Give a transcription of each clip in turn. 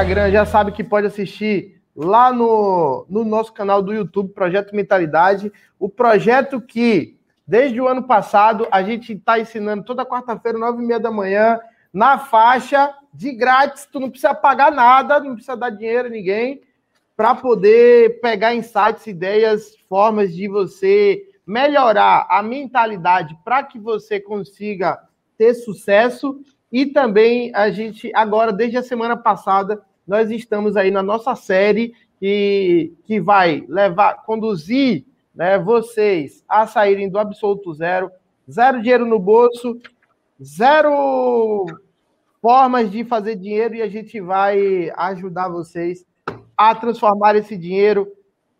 Instagram já sabe que pode assistir lá no, no nosso canal do YouTube, Projeto Mentalidade. O projeto que, desde o ano passado, a gente está ensinando toda quarta-feira, nove e meia da manhã, na faixa, de grátis. Tu não precisa pagar nada, não precisa dar dinheiro a ninguém, para poder pegar insights, ideias, formas de você melhorar a mentalidade para que você consiga ter sucesso. E também a gente, agora, desde a semana passada, nós estamos aí na nossa série que, que vai levar, conduzir né, vocês a saírem do absoluto zero, zero dinheiro no bolso, zero formas de fazer dinheiro e a gente vai ajudar vocês a transformar esse dinheiro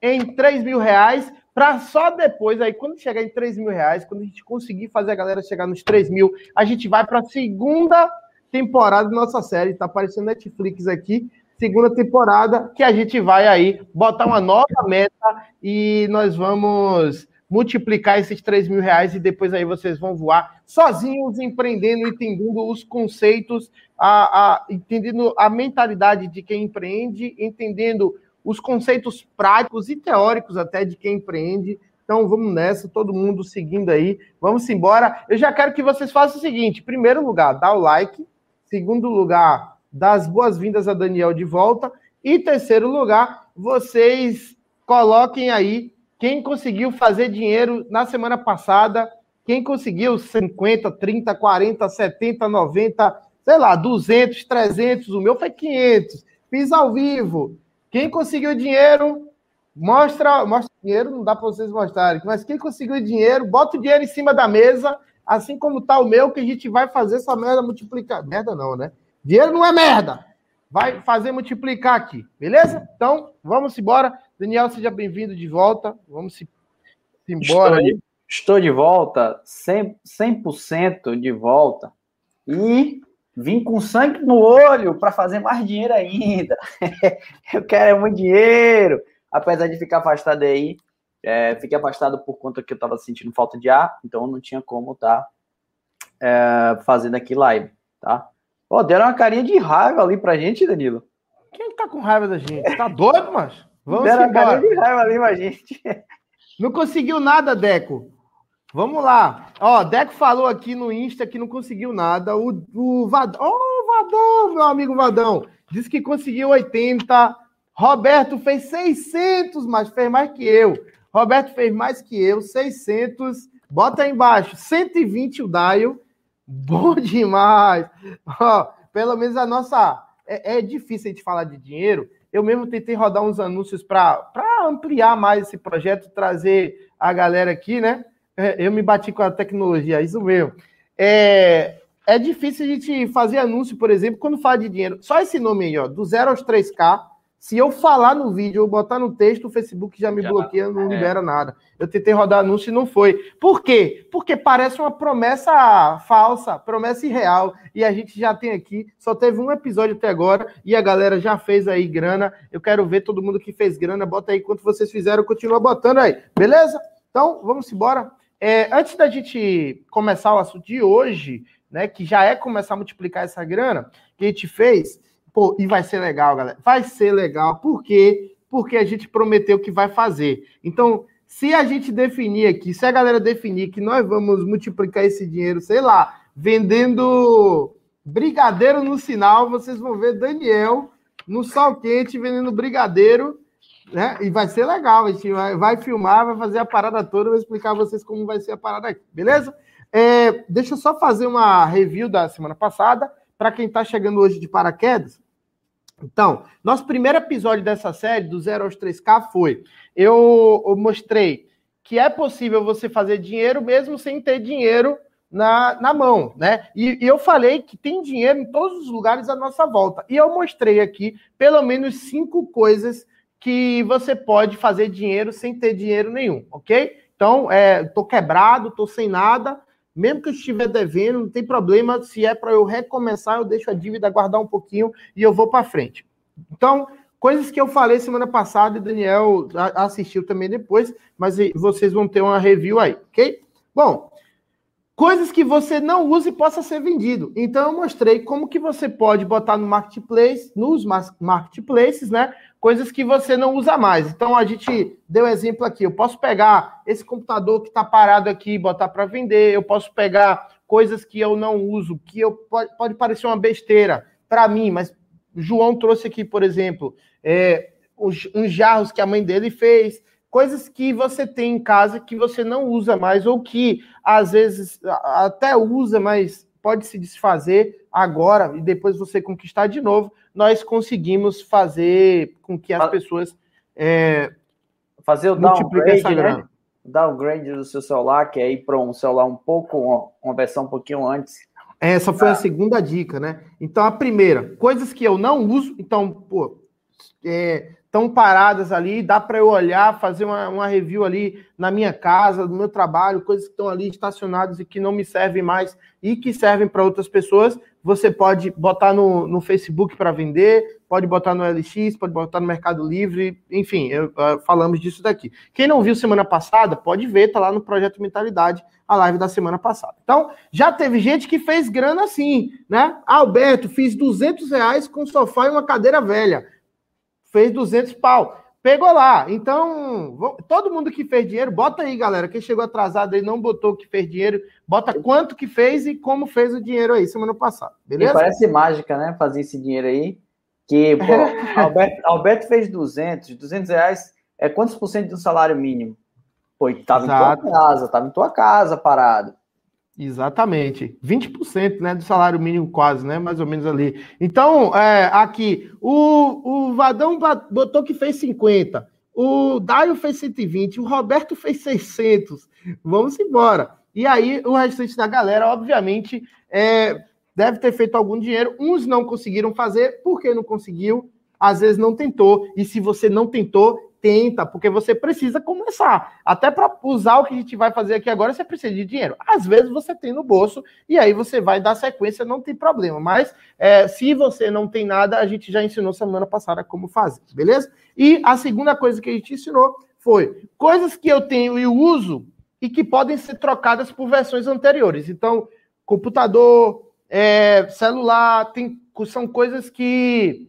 em 3 mil reais para só depois, aí quando chegar em 3 mil reais, quando a gente conseguir fazer a galera chegar nos 3 mil, a gente vai para a segunda temporada da nossa série, está aparecendo Netflix aqui, segunda temporada, que a gente vai aí botar uma nova meta e nós vamos multiplicar esses 3 mil reais e depois aí vocês vão voar sozinhos, empreendendo, entendendo os conceitos, a, a, entendendo a mentalidade de quem empreende, entendendo os conceitos práticos e teóricos até de quem empreende. Então vamos nessa, todo mundo seguindo aí. Vamos embora. Eu já quero que vocês façam o seguinte: primeiro lugar, dá o like. Segundo lugar, dá as boas-vindas a Daniel de volta. E terceiro lugar, vocês coloquem aí quem conseguiu fazer dinheiro na semana passada, quem conseguiu 50, 30, 40, 70, 90, sei lá, 200, 300, o meu foi 500. Fiz ao vivo. Quem conseguiu dinheiro, mostra, mostra dinheiro, não dá para vocês mostrarem, mas quem conseguiu dinheiro, bota o dinheiro em cima da mesa, assim como tá o meu, que a gente vai fazer essa merda multiplicar. Merda não, né? Dinheiro não é merda. Vai fazer multiplicar aqui, beleza? Então, vamos embora. Daniel, seja bem-vindo de volta. Vamos se, embora. Estou, estou de volta, 100%, 100 de volta. E Vim com sangue no olho para fazer mais dinheiro ainda. eu quero muito dinheiro. Apesar de ficar afastado aí, é, fiquei afastado por conta que eu estava sentindo falta de ar, então não tinha como estar tá, é, fazendo aqui live, tá? Ó, deram uma carinha de raiva ali pra gente, Danilo. Quem tá com raiva da gente? Tá doido, mas? Vamos deram embora. uma carinha de raiva ali pra gente. Não conseguiu nada, Deco. Vamos lá. Ó, Deco falou aqui no Insta que não conseguiu nada. O, o Vadão, oh, Vadão, meu amigo Vadão, disse que conseguiu 80. Roberto fez 600, mas fez mais que eu. Roberto fez mais que eu, 600. Bota aí embaixo, 120 o Daio. Bom demais. Ó, pelo menos a nossa. É, é difícil a gente falar de dinheiro. Eu mesmo tentei rodar uns anúncios para ampliar mais esse projeto, trazer a galera aqui, né? É, eu me bati com a tecnologia, isso mesmo. É, é difícil a gente fazer anúncio, por exemplo, quando fala de dinheiro. Só esse nome aí, ó, do 0 aos 3K. Se eu falar no vídeo ou botar no texto, o Facebook já me já, bloqueia, não é. libera nada. Eu tentei rodar anúncio e não foi. Por quê? Porque parece uma promessa falsa, promessa irreal. E a gente já tem aqui, só teve um episódio até agora e a galera já fez aí grana. Eu quero ver todo mundo que fez grana. Bota aí quanto vocês fizeram, continua botando aí. Beleza? Então, vamos embora. É, antes da gente começar o assunto de hoje, né, que já é começar a multiplicar essa grana, que a gente fez, pô, e vai ser legal, galera. Vai ser legal. Por quê? Porque a gente prometeu que vai fazer. Então, se a gente definir aqui, se a galera definir que nós vamos multiplicar esse dinheiro, sei lá, vendendo brigadeiro no sinal, vocês vão ver Daniel no sal quente vendendo brigadeiro né? E vai ser legal, a gente vai, vai filmar, vai fazer a parada toda, vou explicar a vocês como vai ser a parada aqui, beleza? É, deixa eu só fazer uma review da semana passada, para quem está chegando hoje de paraquedas. Então, nosso primeiro episódio dessa série, do 0 aos 3K, foi: eu, eu mostrei que é possível você fazer dinheiro mesmo sem ter dinheiro na, na mão, né? E, e, eu falei que tem dinheiro em todos os lugares à nossa volta. E eu mostrei aqui pelo menos cinco coisas que você pode fazer dinheiro sem ter dinheiro nenhum, ok? Então, é, tô quebrado, tô sem nada, mesmo que eu estiver devendo, não tem problema. Se é para eu recomeçar, eu deixo a dívida guardar um pouquinho e eu vou para frente. Então, coisas que eu falei semana passada e Daniel assistiu também depois, mas vocês vão ter uma review aí, ok? Bom, coisas que você não usa e possa ser vendido. Então eu mostrei como que você pode botar no marketplace, nos marketplaces, né? Coisas que você não usa mais. Então a gente deu exemplo aqui. Eu posso pegar esse computador que está parado aqui, botar para vender. Eu posso pegar coisas que eu não uso, que eu pode, pode parecer uma besteira para mim, mas João trouxe aqui, por exemplo, é, uns, uns jarros que a mãe dele fez coisas que você tem em casa que você não usa mais, ou que às vezes até usa, mas pode se desfazer agora e depois você conquistar de novo, nós conseguimos fazer com que as pessoas é, fazer o downgrade, né? downgrade do seu celular, que é ir para um celular um pouco, uma versão um pouquinho antes. Essa foi ah. a segunda dica, né? Então, a primeira, coisas que eu não uso, então, pô, é, estão paradas ali, dá para eu olhar, fazer uma, uma, review ali na minha casa, no meu trabalho, coisas que estão ali estacionadas e que não me servem mais e que servem para outras pessoas. Você pode botar no, no Facebook para vender, pode botar no LX, pode botar no Mercado Livre, enfim, eu, uh, falamos disso daqui. Quem não viu semana passada, pode ver, tá lá no Projeto Mentalidade, a live da semana passada. Então, já teve gente que fez grana assim, né? Alberto, fiz 200 reais com sofá e uma cadeira velha fez 200 pau. Pegou lá. Então, todo mundo que fez dinheiro, bota aí, galera. Quem chegou atrasado aí não botou que fez dinheiro, bota quanto que fez e como fez o dinheiro aí semana passada. Beleza? E parece mágica, né? Fazer esse dinheiro aí. Que, pô, Alberto, Alberto fez 200. 200 reais é quantos por cento do salário mínimo? Pô, tava Exato. em tua casa, tava em tua casa parado. Exatamente. 20% né, do salário mínimo, quase, né? Mais ou menos ali. Então, é, aqui, o, o Vadão botou que fez 50, o Daio fez 120, o Roberto fez 600. Vamos embora. E aí, o restante da galera, obviamente, é, deve ter feito algum dinheiro. Uns não conseguiram fazer, porque não conseguiu, às vezes não tentou. E se você não tentou, tenta, porque você precisa começar. Até para usar o que a gente vai fazer aqui agora, você precisa de dinheiro. Às vezes você tem no bolso e aí você vai dar sequência, não tem problema. Mas é, se você não tem nada, a gente já ensinou semana passada como fazer, beleza? E a segunda coisa que a gente ensinou foi coisas que eu tenho e uso e que podem ser trocadas por versões anteriores. Então, computador, é, celular, tem, são coisas que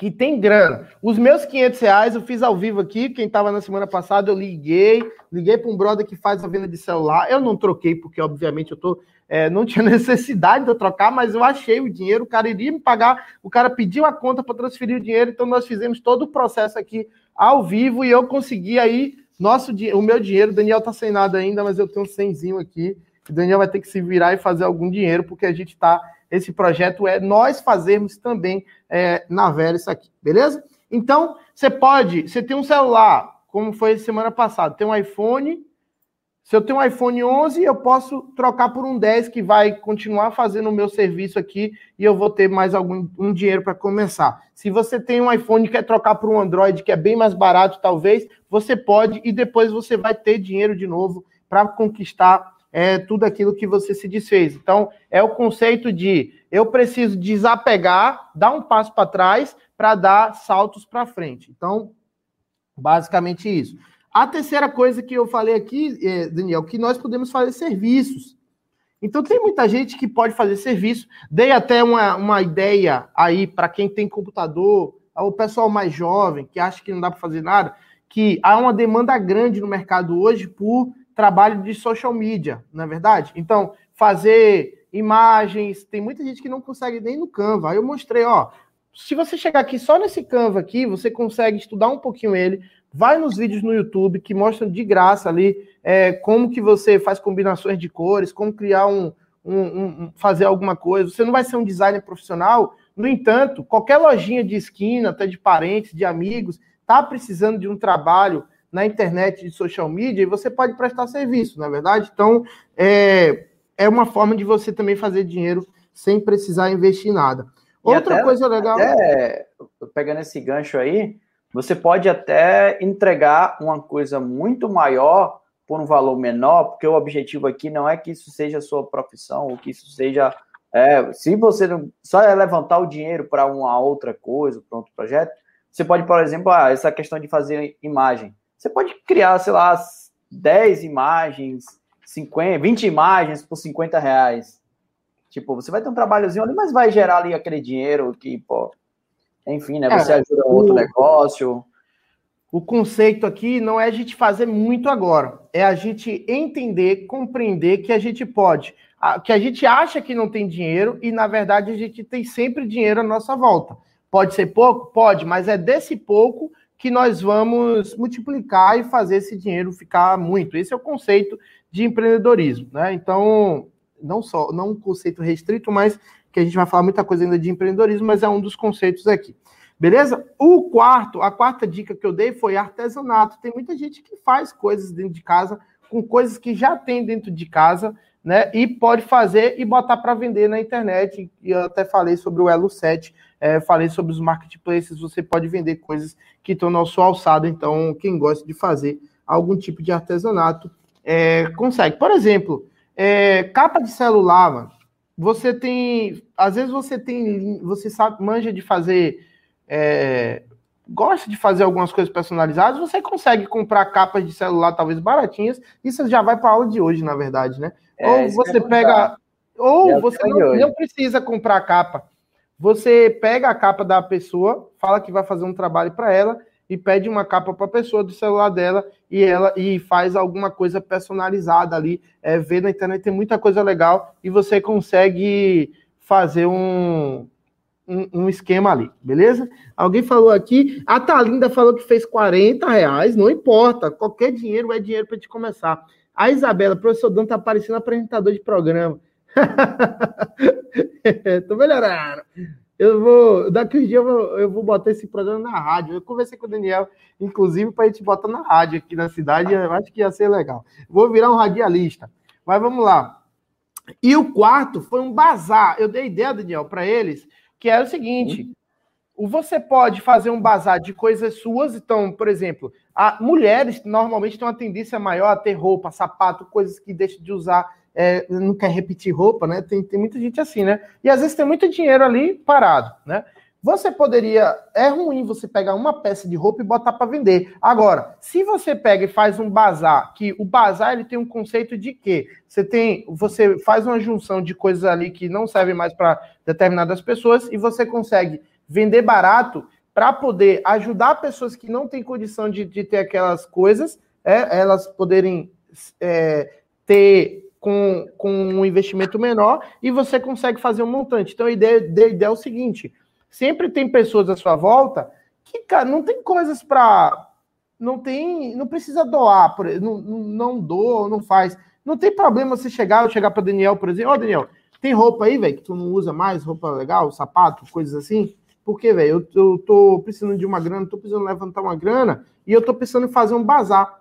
que tem grana. Os meus 500 reais eu fiz ao vivo aqui. Quem estava na semana passada, eu liguei. Liguei para um brother que faz a venda de celular. Eu não troquei, porque obviamente eu tô, é, não tinha necessidade de eu trocar, mas eu achei o dinheiro. O cara iria me pagar. O cara pediu a conta para transferir o dinheiro. Então nós fizemos todo o processo aqui ao vivo e eu consegui aí nosso, o meu dinheiro. O Daniel tá sem nada ainda, mas eu tenho um cenzinho aqui. O Daniel vai ter que se virar e fazer algum dinheiro, porque a gente está esse projeto é nós fazermos também é, na Vera isso aqui, beleza? Então, você pode, você tem um celular, como foi semana passada, tem um iPhone. Se eu tenho um iPhone 11, eu posso trocar por um 10 que vai continuar fazendo o meu serviço aqui e eu vou ter mais algum um dinheiro para começar. Se você tem um iPhone e quer trocar por um Android que é bem mais barato, talvez, você pode e depois você vai ter dinheiro de novo para conquistar é tudo aquilo que você se desfez. Então, é o conceito de eu preciso desapegar, dar um passo para trás para dar saltos para frente. Então, basicamente isso. A terceira coisa que eu falei aqui, é, Daniel, que nós podemos fazer serviços. Então, tem muita gente que pode fazer serviço. Dei até uma, uma ideia aí para quem tem computador, o pessoal mais jovem, que acha que não dá para fazer nada, que há uma demanda grande no mercado hoje por trabalho de social media, não é verdade? Então, fazer imagens, tem muita gente que não consegue nem no Canva. Aí eu mostrei, ó, se você chegar aqui só nesse Canva aqui, você consegue estudar um pouquinho ele, vai nos vídeos no YouTube que mostram de graça ali é, como que você faz combinações de cores, como criar um, um, um, fazer alguma coisa. Você não vai ser um designer profissional, no entanto, qualquer lojinha de esquina, até de parentes, de amigos, tá precisando de um trabalho na internet de social media e você pode prestar serviço, na é verdade? Então, é, é uma forma de você também fazer dinheiro sem precisar investir nada. Outra até, coisa legal. Até, pegando esse gancho aí, você pode até entregar uma coisa muito maior por um valor menor, porque o objetivo aqui não é que isso seja a sua profissão, ou que isso seja. É, se você não, só é levantar o dinheiro para uma outra coisa, para outro projeto, você pode, por exemplo, ah, essa questão de fazer imagem. Você pode criar, sei lá, 10 imagens, 50, 20 imagens por 50 reais. Tipo, você vai ter um trabalhozinho ali, mas vai gerar ali aquele dinheiro que, pô, enfim, né? Você é, ajuda o, outro negócio. O conceito aqui não é a gente fazer muito agora, é a gente entender, compreender que a gente pode, que a gente acha que não tem dinheiro e na verdade a gente tem sempre dinheiro à nossa volta. Pode ser pouco? Pode, mas é desse pouco que nós vamos multiplicar e fazer esse dinheiro ficar muito. Esse é o conceito de empreendedorismo, né? Então, não só, não um conceito restrito, mas que a gente vai falar muita coisa ainda de empreendedorismo, mas é um dos conceitos aqui. Beleza? O quarto, a quarta dica que eu dei foi artesanato. Tem muita gente que faz coisas dentro de casa com coisas que já tem dentro de casa, né? E pode fazer e botar para vender na internet. E eu até falei sobre o Elo 7 é, falei sobre os marketplaces, você pode vender coisas que estão na sua alçada, então quem gosta de fazer algum tipo de artesanato é, consegue. Por exemplo, é, capa de celular, mano, você tem, às vezes você tem, você sabe, manja de fazer, é, gosta de fazer algumas coisas personalizadas, você consegue comprar capas de celular talvez baratinhas, isso já vai para aula de hoje, na verdade, né? É, ou você pega, ou você não, não precisa comprar capa. Você pega a capa da pessoa, fala que vai fazer um trabalho para ela e pede uma capa para a pessoa do celular dela e ela e faz alguma coisa personalizada ali. É, vê na internet tem muita coisa legal e você consegue fazer um, um, um, esquema ali, beleza? Alguém falou aqui, a Talinda falou que fez 40 reais, não importa, qualquer dinheiro é dinheiro para te começar. A Isabela, professor Dan tá parecendo apresentador de programa. Tô melhorando. Eu vou, daqui uns dias eu vou, eu vou botar esse programa na rádio. Eu conversei com o Daniel, inclusive, para a gente botar na rádio aqui na cidade. Eu acho que ia ser legal. Vou virar um radialista. Mas vamos lá. E o quarto foi um bazar. Eu dei ideia, Daniel, para eles, que era o seguinte: você pode fazer um bazar de coisas suas. Então, por exemplo, a, mulheres normalmente têm uma tendência maior a ter roupa, sapato, coisas que deixam de usar é, não quer repetir roupa, né? Tem, tem muita gente assim, né? E às vezes tem muito dinheiro ali parado, né? Você poderia. É ruim você pegar uma peça de roupa e botar para vender. Agora, se você pega e faz um bazar, que o bazar ele tem um conceito de que você tem, você faz uma junção de coisas ali que não servem mais para determinadas pessoas e você consegue vender barato para poder ajudar pessoas que não têm condição de, de ter aquelas coisas, é, elas poderem é, ter com, com um investimento menor e você consegue fazer um montante. Então, a ideia, a ideia é o seguinte: sempre tem pessoas à sua volta que, cara, não tem coisas para. Não tem. Não precisa doar, não, não doa, não faz. Não tem problema você chegar, eu chegar para Daniel, por exemplo, ó, oh, Daniel, tem roupa aí, velho, que tu não usa mais, roupa legal, sapato, coisas assim? Porque, velho, eu, eu tô precisando de uma grana, tô precisando levantar uma grana e eu tô pensando em fazer um bazar.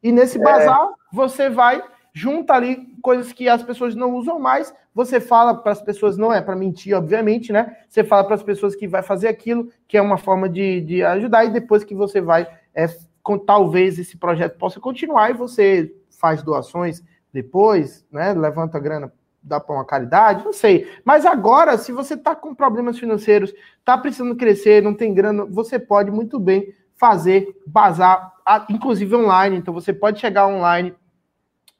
E nesse é. bazar, você vai junta ali coisas que as pessoas não usam mais, você fala para as pessoas, não é para mentir, obviamente, né? Você fala para as pessoas que vai fazer aquilo, que é uma forma de, de ajudar, e depois que você vai, é, com, talvez esse projeto possa continuar e você faz doações depois, né? Levanta grana, dá para uma caridade, não sei. Mas agora, se você está com problemas financeiros, está precisando crescer, não tem grana, você pode muito bem fazer bazar, inclusive online. Então você pode chegar online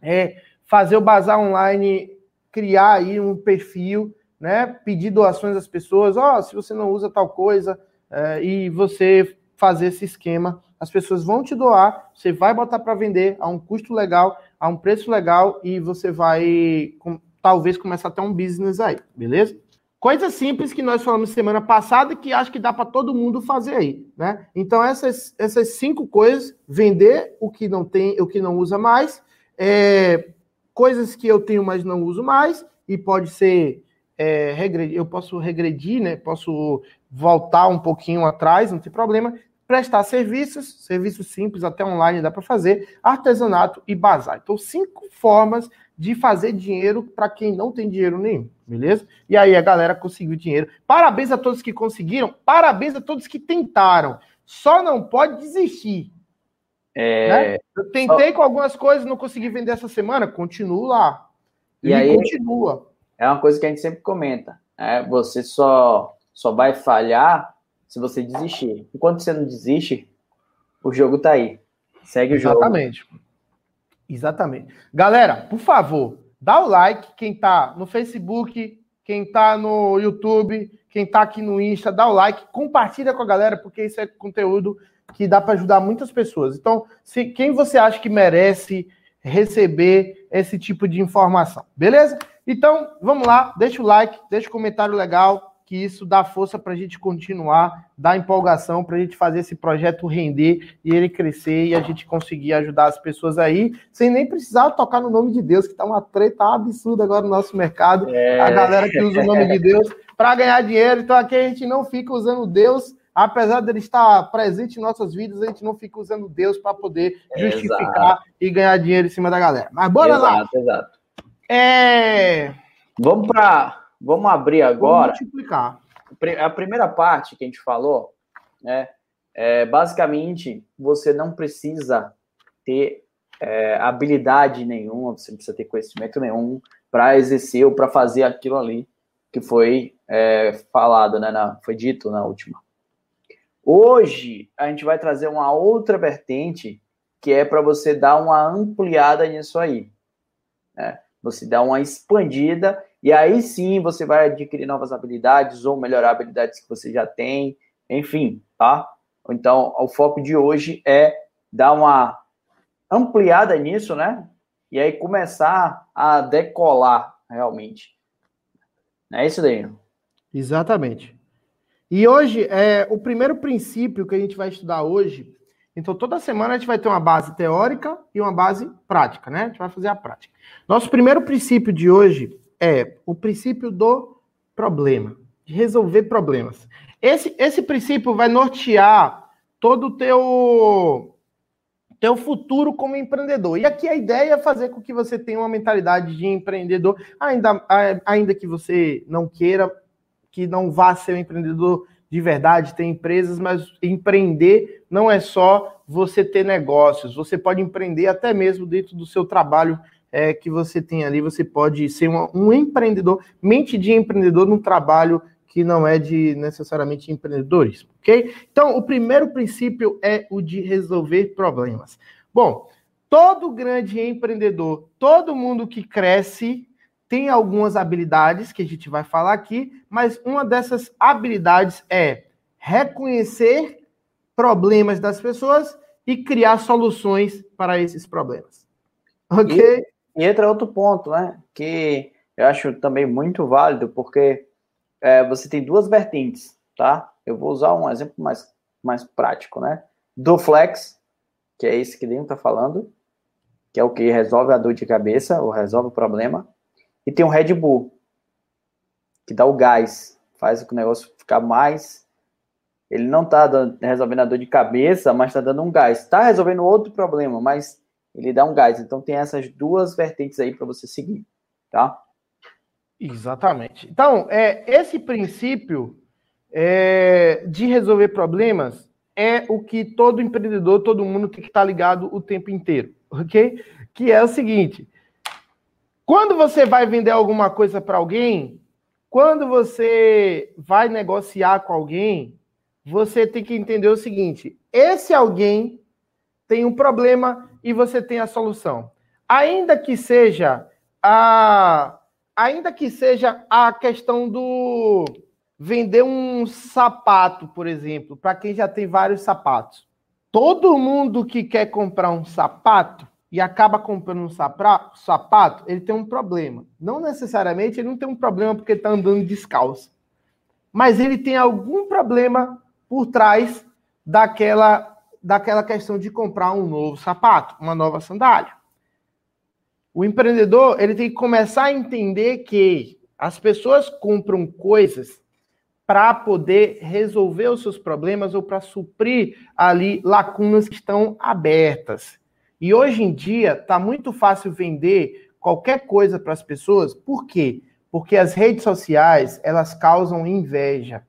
é fazer o bazar online, criar aí um perfil, né? Pedir doações às pessoas, ó, oh, se você não usa tal coisa, é, e você fazer esse esquema, as pessoas vão te doar, você vai botar para vender a um custo legal, a um preço legal, e você vai com, talvez começar a ter um business aí, beleza? Coisa simples que nós falamos semana passada que acho que dá para todo mundo fazer aí, né? Então essas, essas cinco coisas, vender o que não tem, o que não usa mais, é, coisas que eu tenho, mas não uso mais, e pode ser é, regredir, eu posso regredir, né? Posso voltar um pouquinho atrás, não tem problema. Prestar serviços, serviços simples, até online dá para fazer, artesanato e bazar. Então, cinco formas de fazer dinheiro para quem não tem dinheiro nenhum, beleza? E aí a galera conseguiu dinheiro. Parabéns a todos que conseguiram, parabéns a todos que tentaram. Só não pode desistir. É... Né? Eu tentei com algumas coisas, não consegui vender essa semana, continuo lá. E, e aí continua. É uma coisa que a gente sempre comenta. É, você só, só vai falhar se você desistir. Enquanto você não desiste, o jogo tá aí. Segue o jogo. Exatamente. Exatamente. Galera, por favor, dá o like. Quem tá no Facebook, quem tá no YouTube, quem tá aqui no Insta, dá o like, compartilha com a galera, porque isso é conteúdo que dá para ajudar muitas pessoas. Então, se, quem você acha que merece receber esse tipo de informação, beleza? Então, vamos lá, deixa o like, deixa o comentário legal, que isso dá força para a gente continuar, dá empolgação para a gente fazer esse projeto render e ele crescer e a gente conseguir ajudar as pessoas aí, sem nem precisar tocar no nome de Deus, que está uma treta absurda agora no nosso mercado. É. A galera que usa o nome de Deus para ganhar dinheiro. Então aqui a gente não fica usando Deus apesar dele estar presente em nossas vidas, a gente não fica usando Deus para poder justificar exato. e ganhar dinheiro em cima da galera. Mas bora exato, lá. Exato. É... Vamos para Vamos abrir agora. Vamos multiplicar. A primeira parte que a gente falou, né? É, basicamente, você não precisa ter é, habilidade nenhuma, você não precisa ter conhecimento nenhum para exercer ou para fazer aquilo ali que foi é, falado, né? Na, foi dito na última. Hoje, a gente vai trazer uma outra vertente que é para você dar uma ampliada nisso aí. Né? Você dá uma expandida e aí sim você vai adquirir novas habilidades ou melhorar habilidades que você já tem, enfim, tá? Então, o foco de hoje é dar uma ampliada nisso, né? E aí começar a decolar realmente. É isso daí. Exatamente. E hoje, é o primeiro princípio que a gente vai estudar hoje. Então, toda semana a gente vai ter uma base teórica e uma base prática, né? A gente vai fazer a prática. Nosso primeiro princípio de hoje é o princípio do problema, de resolver problemas. Esse, esse princípio vai nortear todo o teu, teu futuro como empreendedor. E aqui a ideia é fazer com que você tenha uma mentalidade de empreendedor, ainda, ainda que você não queira, que não vá ser um empreendedor de verdade, tem empresas, mas empreender não é só você ter negócios, você pode empreender até mesmo dentro do seu trabalho é, que você tem ali, você pode ser uma, um empreendedor, mente de empreendedor num trabalho que não é de necessariamente empreendedorismo, ok? Então, o primeiro princípio é o de resolver problemas. Bom, todo grande empreendedor, todo mundo que cresce, tem algumas habilidades que a gente vai falar aqui, mas uma dessas habilidades é reconhecer problemas das pessoas e criar soluções para esses problemas. Ok? E entra outro ponto, né? Que eu acho também muito válido, porque é, você tem duas vertentes, tá? Eu vou usar um exemplo mais, mais prático, né? Do flex, que é esse que Dino está falando, que é o que resolve a dor de cabeça, ou resolve o problema. E tem o Red Bull, que dá o gás, faz o negócio ficar mais. Ele não está resolvendo a dor de cabeça, mas está dando um gás. Está resolvendo outro problema, mas ele dá um gás. Então tem essas duas vertentes aí para você seguir, tá? Exatamente. Então, é, esse princípio é, de resolver problemas é o que todo empreendedor, todo mundo tem que estar tá ligado o tempo inteiro, ok? Que é o seguinte: quando você vai vender alguma coisa para alguém, quando você vai negociar com alguém, você tem que entender o seguinte: esse alguém tem um problema e você tem a solução. Ainda que seja a ainda que seja a questão do vender um sapato, por exemplo, para quem já tem vários sapatos. Todo mundo que quer comprar um sapato e acaba comprando um sapato, ele tem um problema. Não necessariamente ele não tem um problema porque está andando descalço. Mas ele tem algum problema por trás daquela daquela questão de comprar um novo sapato, uma nova sandália. O empreendedor ele tem que começar a entender que as pessoas compram coisas para poder resolver os seus problemas ou para suprir ali lacunas que estão abertas. E hoje em dia está muito fácil vender qualquer coisa para as pessoas. Por quê? Porque as redes sociais elas causam inveja.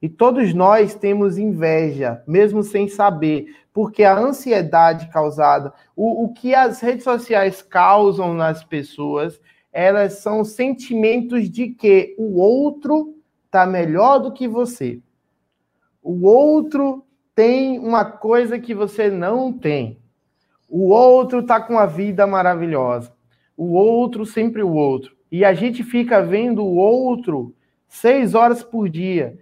E todos nós temos inveja, mesmo sem saber, porque a ansiedade causada, o, o que as redes sociais causam nas pessoas, elas são sentimentos de que o outro está melhor do que você. O outro tem uma coisa que você não tem. O outro tá com a vida maravilhosa. O outro sempre o outro. E a gente fica vendo o outro seis horas por dia.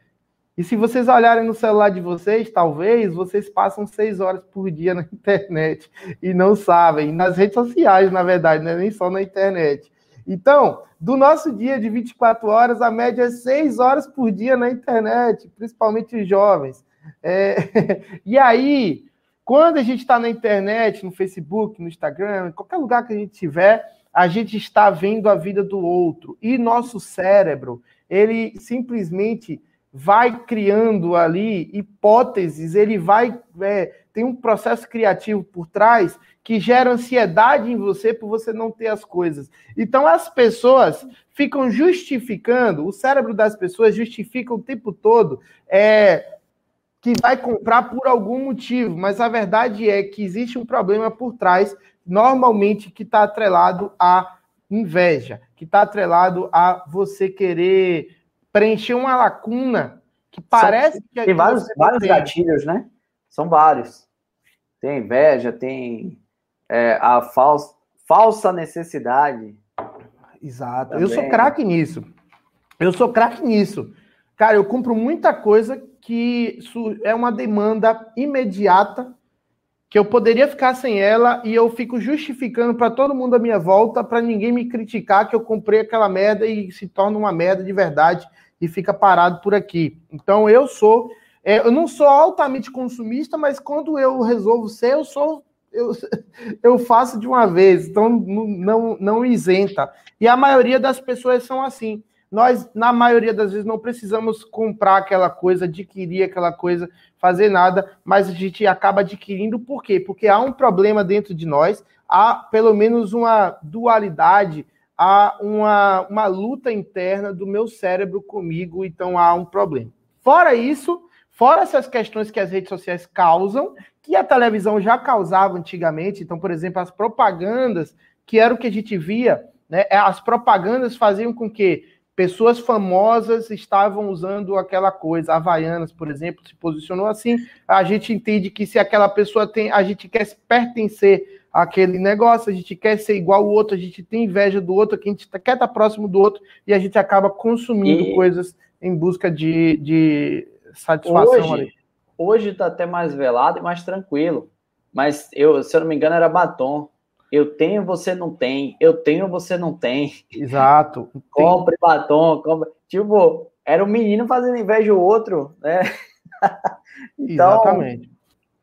E se vocês olharem no celular de vocês, talvez vocês passam seis horas por dia na internet e não sabem. Nas redes sociais, na verdade, né? nem só na internet. Então, do nosso dia de 24 horas, a média é seis horas por dia na internet, principalmente os jovens. É... e aí, quando a gente está na internet, no Facebook, no Instagram, em qualquer lugar que a gente tiver, a gente está vendo a vida do outro. E nosso cérebro, ele simplesmente vai criando ali hipóteses, ele vai. É, tem um processo criativo por trás que gera ansiedade em você por você não ter as coisas. Então as pessoas ficam justificando, o cérebro das pessoas justifica o tempo todo é, que vai comprar por algum motivo, mas a verdade é que existe um problema por trás, normalmente que está atrelado à inveja, que está atrelado a você querer preencher uma lacuna que parece que tem vários, vários tem. gatilhos, né? São vários. Tem inveja, tem é, a falsa, falsa necessidade. Exato. Também. Eu sou craque nisso. Eu sou craque nisso. Cara, eu compro muita coisa que é uma demanda imediata que eu poderia ficar sem ela e eu fico justificando para todo mundo à minha volta para ninguém me criticar que eu comprei aquela merda e se torna uma merda de verdade e fica parado por aqui. Então eu sou, é, eu não sou altamente consumista, mas quando eu resolvo ser, eu sou eu, eu faço de uma vez, então não, não, não isenta. E a maioria das pessoas são assim. Nós, na maioria das vezes, não precisamos comprar aquela coisa, adquirir aquela coisa, fazer nada, mas a gente acaba adquirindo por quê? Porque há um problema dentro de nós, há pelo menos uma dualidade há uma, uma luta interna do meu cérebro comigo, então há um problema. Fora isso, fora essas questões que as redes sociais causam, que a televisão já causava antigamente, então, por exemplo, as propagandas, que era o que a gente via, né, as propagandas faziam com que pessoas famosas estavam usando aquela coisa. Havaianas, por exemplo, se posicionou assim. A gente entende que se aquela pessoa tem, a gente quer pertencer àquele negócio, a gente quer ser igual ao outro, a gente tem inveja do outro, a gente quer estar próximo do outro e a gente acaba consumindo e... coisas em busca de, de satisfação hoje, ali. Hoje está até mais velado e mais tranquilo. Mas eu, se eu não me engano, era batom. Eu tenho, você não tem. Eu tenho, você não tem. Exato. compre batom, compre. Tipo, era um menino fazendo inveja ao outro, né? então, Exatamente.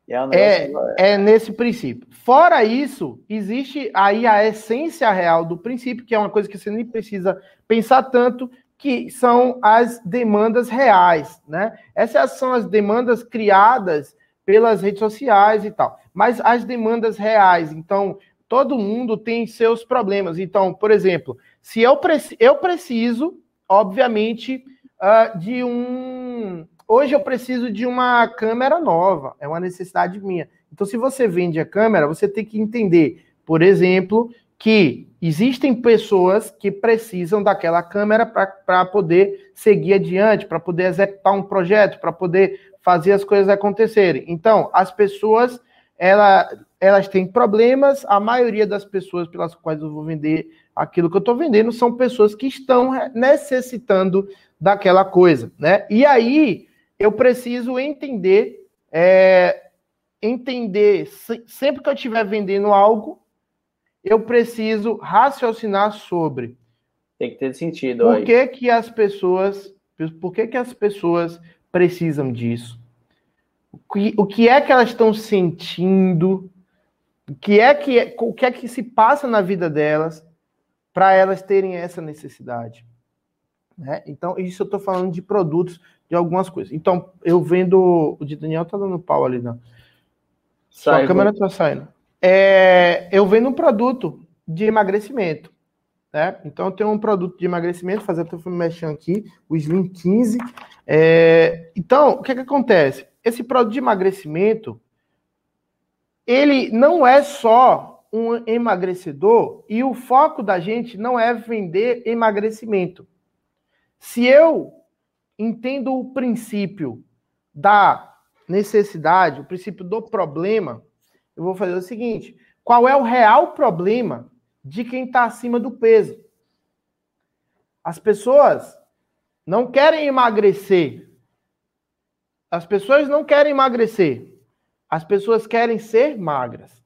É, um é, é, nesse princípio. Fora isso, existe aí a essência real do princípio, que é uma coisa que você nem precisa pensar tanto, que são as demandas reais, né? Essas são as demandas criadas pelas redes sociais e tal. Mas as demandas reais, então, todo mundo tem seus problemas. Então, por exemplo, se eu, preci eu preciso, obviamente, uh, de um. Hoje eu preciso de uma câmera nova, é uma necessidade minha. Então, se você vende a câmera, você tem que entender, por exemplo, que existem pessoas que precisam daquela câmera para poder seguir adiante, para poder executar um projeto, para poder fazer as coisas acontecerem. Então, as pessoas ela, elas têm problemas. A maioria das pessoas pelas quais eu vou vender aquilo que eu estou vendendo são pessoas que estão necessitando daquela coisa, né? E aí eu preciso entender, é, entender sempre que eu estiver vendendo algo, eu preciso raciocinar sobre. Tem que ter sentido. Por que, que as pessoas, por que, que as pessoas precisam disso? O que, o que é que elas estão sentindo? O que é que, o que é que se passa na vida delas para elas terem essa necessidade? Né? Então, isso eu estou falando de produtos, de algumas coisas. Então, eu vendo. O de Daniel tá dando pau ali, não. Sai, Sua câmera está saindo. É, eu vendo um produto de emagrecimento. Né? Então, eu tenho um produto de emagrecimento, fazer até mexendo aqui, o Slim 15. É, então, o que, é que acontece? Esse produto de emagrecimento, ele não é só um emagrecedor e o foco da gente não é vender emagrecimento. Se eu entendo o princípio da necessidade, o princípio do problema, eu vou fazer o seguinte: qual é o real problema de quem está acima do peso. As pessoas não querem emagrecer. As pessoas não querem emagrecer. As pessoas querem ser magras.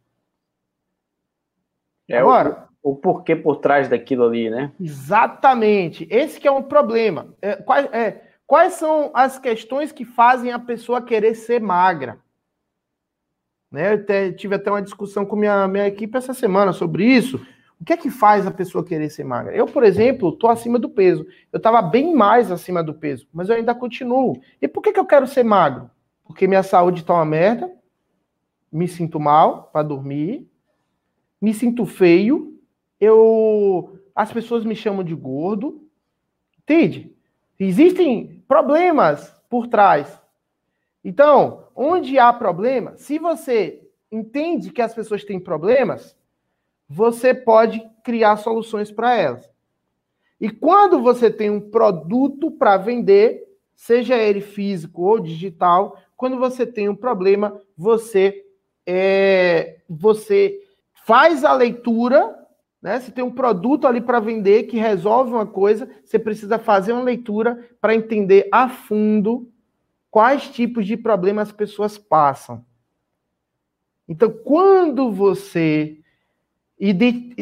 É Agora, o, o porquê por trás daquilo ali, né? Exatamente. Esse que é um problema. É, quais, é, quais são as questões que fazem a pessoa querer ser magra? Né? Eu até, tive até uma discussão com minha, minha equipe essa semana sobre isso. O que é que faz a pessoa querer ser magra? Eu, por exemplo, estou acima do peso. Eu estava bem mais acima do peso, mas eu ainda continuo. E por que, que eu quero ser magro? Porque minha saúde está uma merda, me sinto mal para dormir, me sinto feio, eu as pessoas me chamam de gordo. Entende? Existem problemas por trás. Então, onde há problema, se você entende que as pessoas têm problemas, você pode criar soluções para elas. E quando você tem um produto para vender, seja ele físico ou digital, quando você tem um problema, você é, você faz a leitura, né? Se tem um produto ali para vender que resolve uma coisa, você precisa fazer uma leitura para entender a fundo quais tipos de problemas as pessoas passam. Então, quando você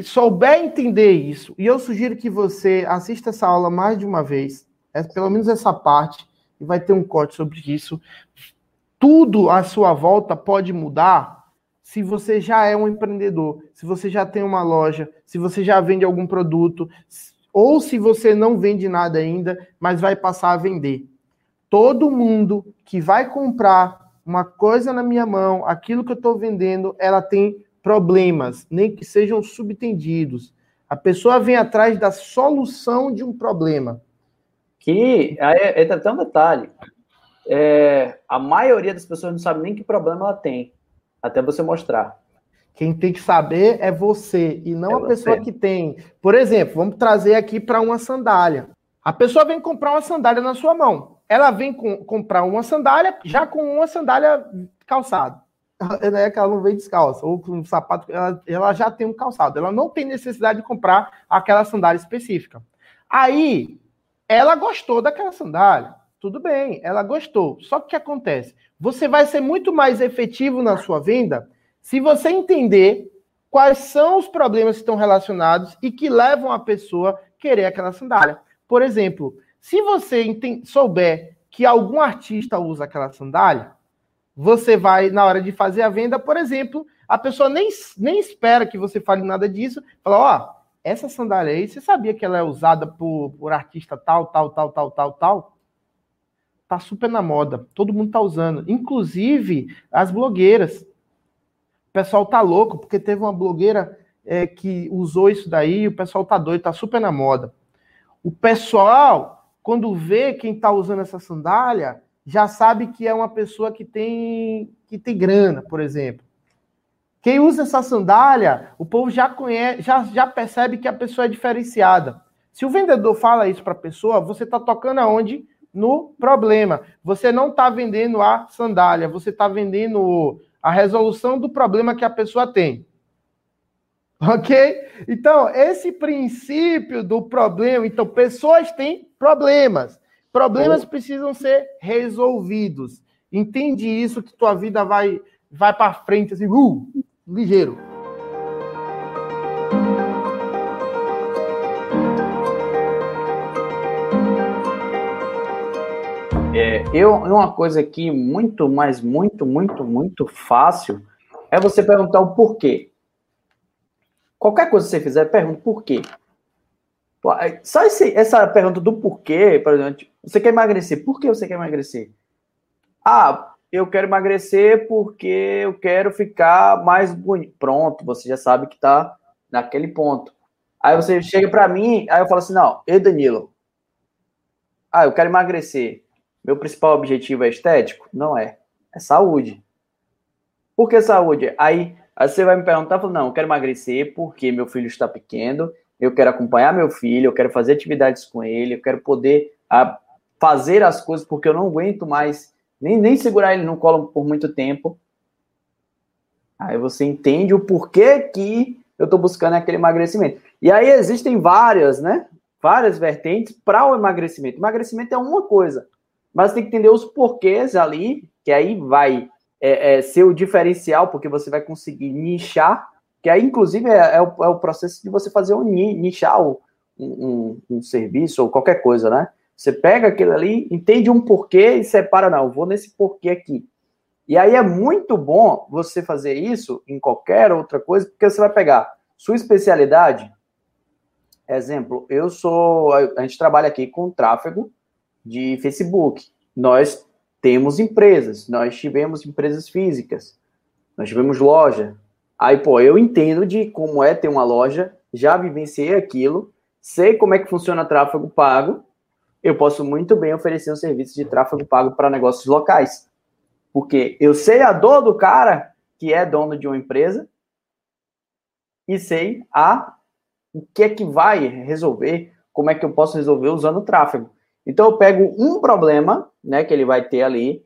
souber entender isso, e eu sugiro que você assista essa aula mais de uma vez, é, pelo menos essa parte, e vai ter um corte sobre isso. Tudo à sua volta pode mudar se você já é um empreendedor, se você já tem uma loja, se você já vende algum produto, ou se você não vende nada ainda, mas vai passar a vender. Todo mundo que vai comprar uma coisa na minha mão, aquilo que eu estou vendendo, ela tem problemas, nem que sejam subtendidos. A pessoa vem atrás da solução de um problema. Que entra até um detalhe. É, a maioria das pessoas não sabe nem que problema ela tem, até você mostrar. Quem tem que saber é você e não é a você. pessoa que tem. Por exemplo, vamos trazer aqui para uma sandália. A pessoa vem comprar uma sandália na sua mão. Ela vem com, comprar uma sandália já com uma sandália calçada não é que ela não vem descalça, ou com um sapato, ela, ela já tem um calçado. Ela não tem necessidade de comprar aquela sandália específica. Aí, ela gostou daquela sandália. Tudo bem, ela gostou. Só que o que acontece? Você vai ser muito mais efetivo na sua venda se você entender quais são os problemas que estão relacionados e que levam a pessoa a querer aquela sandália. Por exemplo, se você souber que algum artista usa aquela sandália, você vai, na hora de fazer a venda, por exemplo, a pessoa nem, nem espera que você fale nada disso, fala, ó, oh, essa sandália aí, você sabia que ela é usada por, por artista tal, tal, tal, tal, tal, tal? Tá super na moda, todo mundo tá usando, inclusive as blogueiras. O pessoal tá louco, porque teve uma blogueira é, que usou isso daí, o pessoal tá doido, tá super na moda. O pessoal, quando vê quem tá usando essa sandália, já sabe que é uma pessoa que tem, que tem grana, por exemplo. Quem usa essa sandália, o povo já conhece, já, já percebe que a pessoa é diferenciada. Se o vendedor fala isso para a pessoa, você está tocando aonde? No problema. Você não está vendendo a sandália, você está vendendo a resolução do problema que a pessoa tem. Ok? Então, esse princípio do problema, então, pessoas têm problemas. Problemas precisam ser resolvidos. Entende isso que tua vida vai vai para frente assim, uh, ligeiro. É, eu, uma coisa aqui muito, mas muito, muito, muito fácil é você perguntar o porquê. Qualquer coisa que você fizer, pergunta por quê. Só esse, essa pergunta do porquê, por exemplo, você quer emagrecer, por que você quer emagrecer? Ah, eu quero emagrecer porque eu quero ficar mais bonito. Pronto, você já sabe que tá naquele ponto. Aí você chega para mim, aí eu falo assim: não, e Danilo? Ah, eu quero emagrecer. Meu principal objetivo é estético? Não é. É saúde. Por que saúde? Aí, aí você vai me perguntar, não, eu quero emagrecer porque meu filho está pequeno eu quero acompanhar meu filho, eu quero fazer atividades com ele, eu quero poder a, ah, fazer as coisas, porque eu não aguento mais nem, nem segurar ele no colo por muito tempo. Aí você entende o porquê que eu estou buscando aquele emagrecimento. E aí existem várias, né? Várias vertentes para o emagrecimento. Emagrecimento é uma coisa, mas tem que entender os porquês ali, que aí vai é, é, ser o diferencial, porque você vai conseguir nichar, que aí, inclusive, é, é, o, é o, processo de você fazer um nichar um, um, um, serviço ou qualquer coisa, né? Você pega aquilo ali, entende um porquê e separa, não, vou nesse porquê aqui. E aí é muito bom você fazer isso em qualquer outra coisa, porque você vai pegar sua especialidade. Exemplo, eu sou. A gente trabalha aqui com tráfego de Facebook. Nós temos empresas, nós tivemos empresas físicas, nós tivemos loja. Aí, pô, eu entendo de como é ter uma loja, já vivenciei aquilo, sei como é que funciona tráfego pago, eu posso muito bem oferecer um serviço de tráfego pago para negócios locais. Porque eu sei a dor do cara que é dono de uma empresa e sei a o que é que vai resolver, como é que eu posso resolver usando o tráfego. Então eu pego um problema, né, que ele vai ter ali,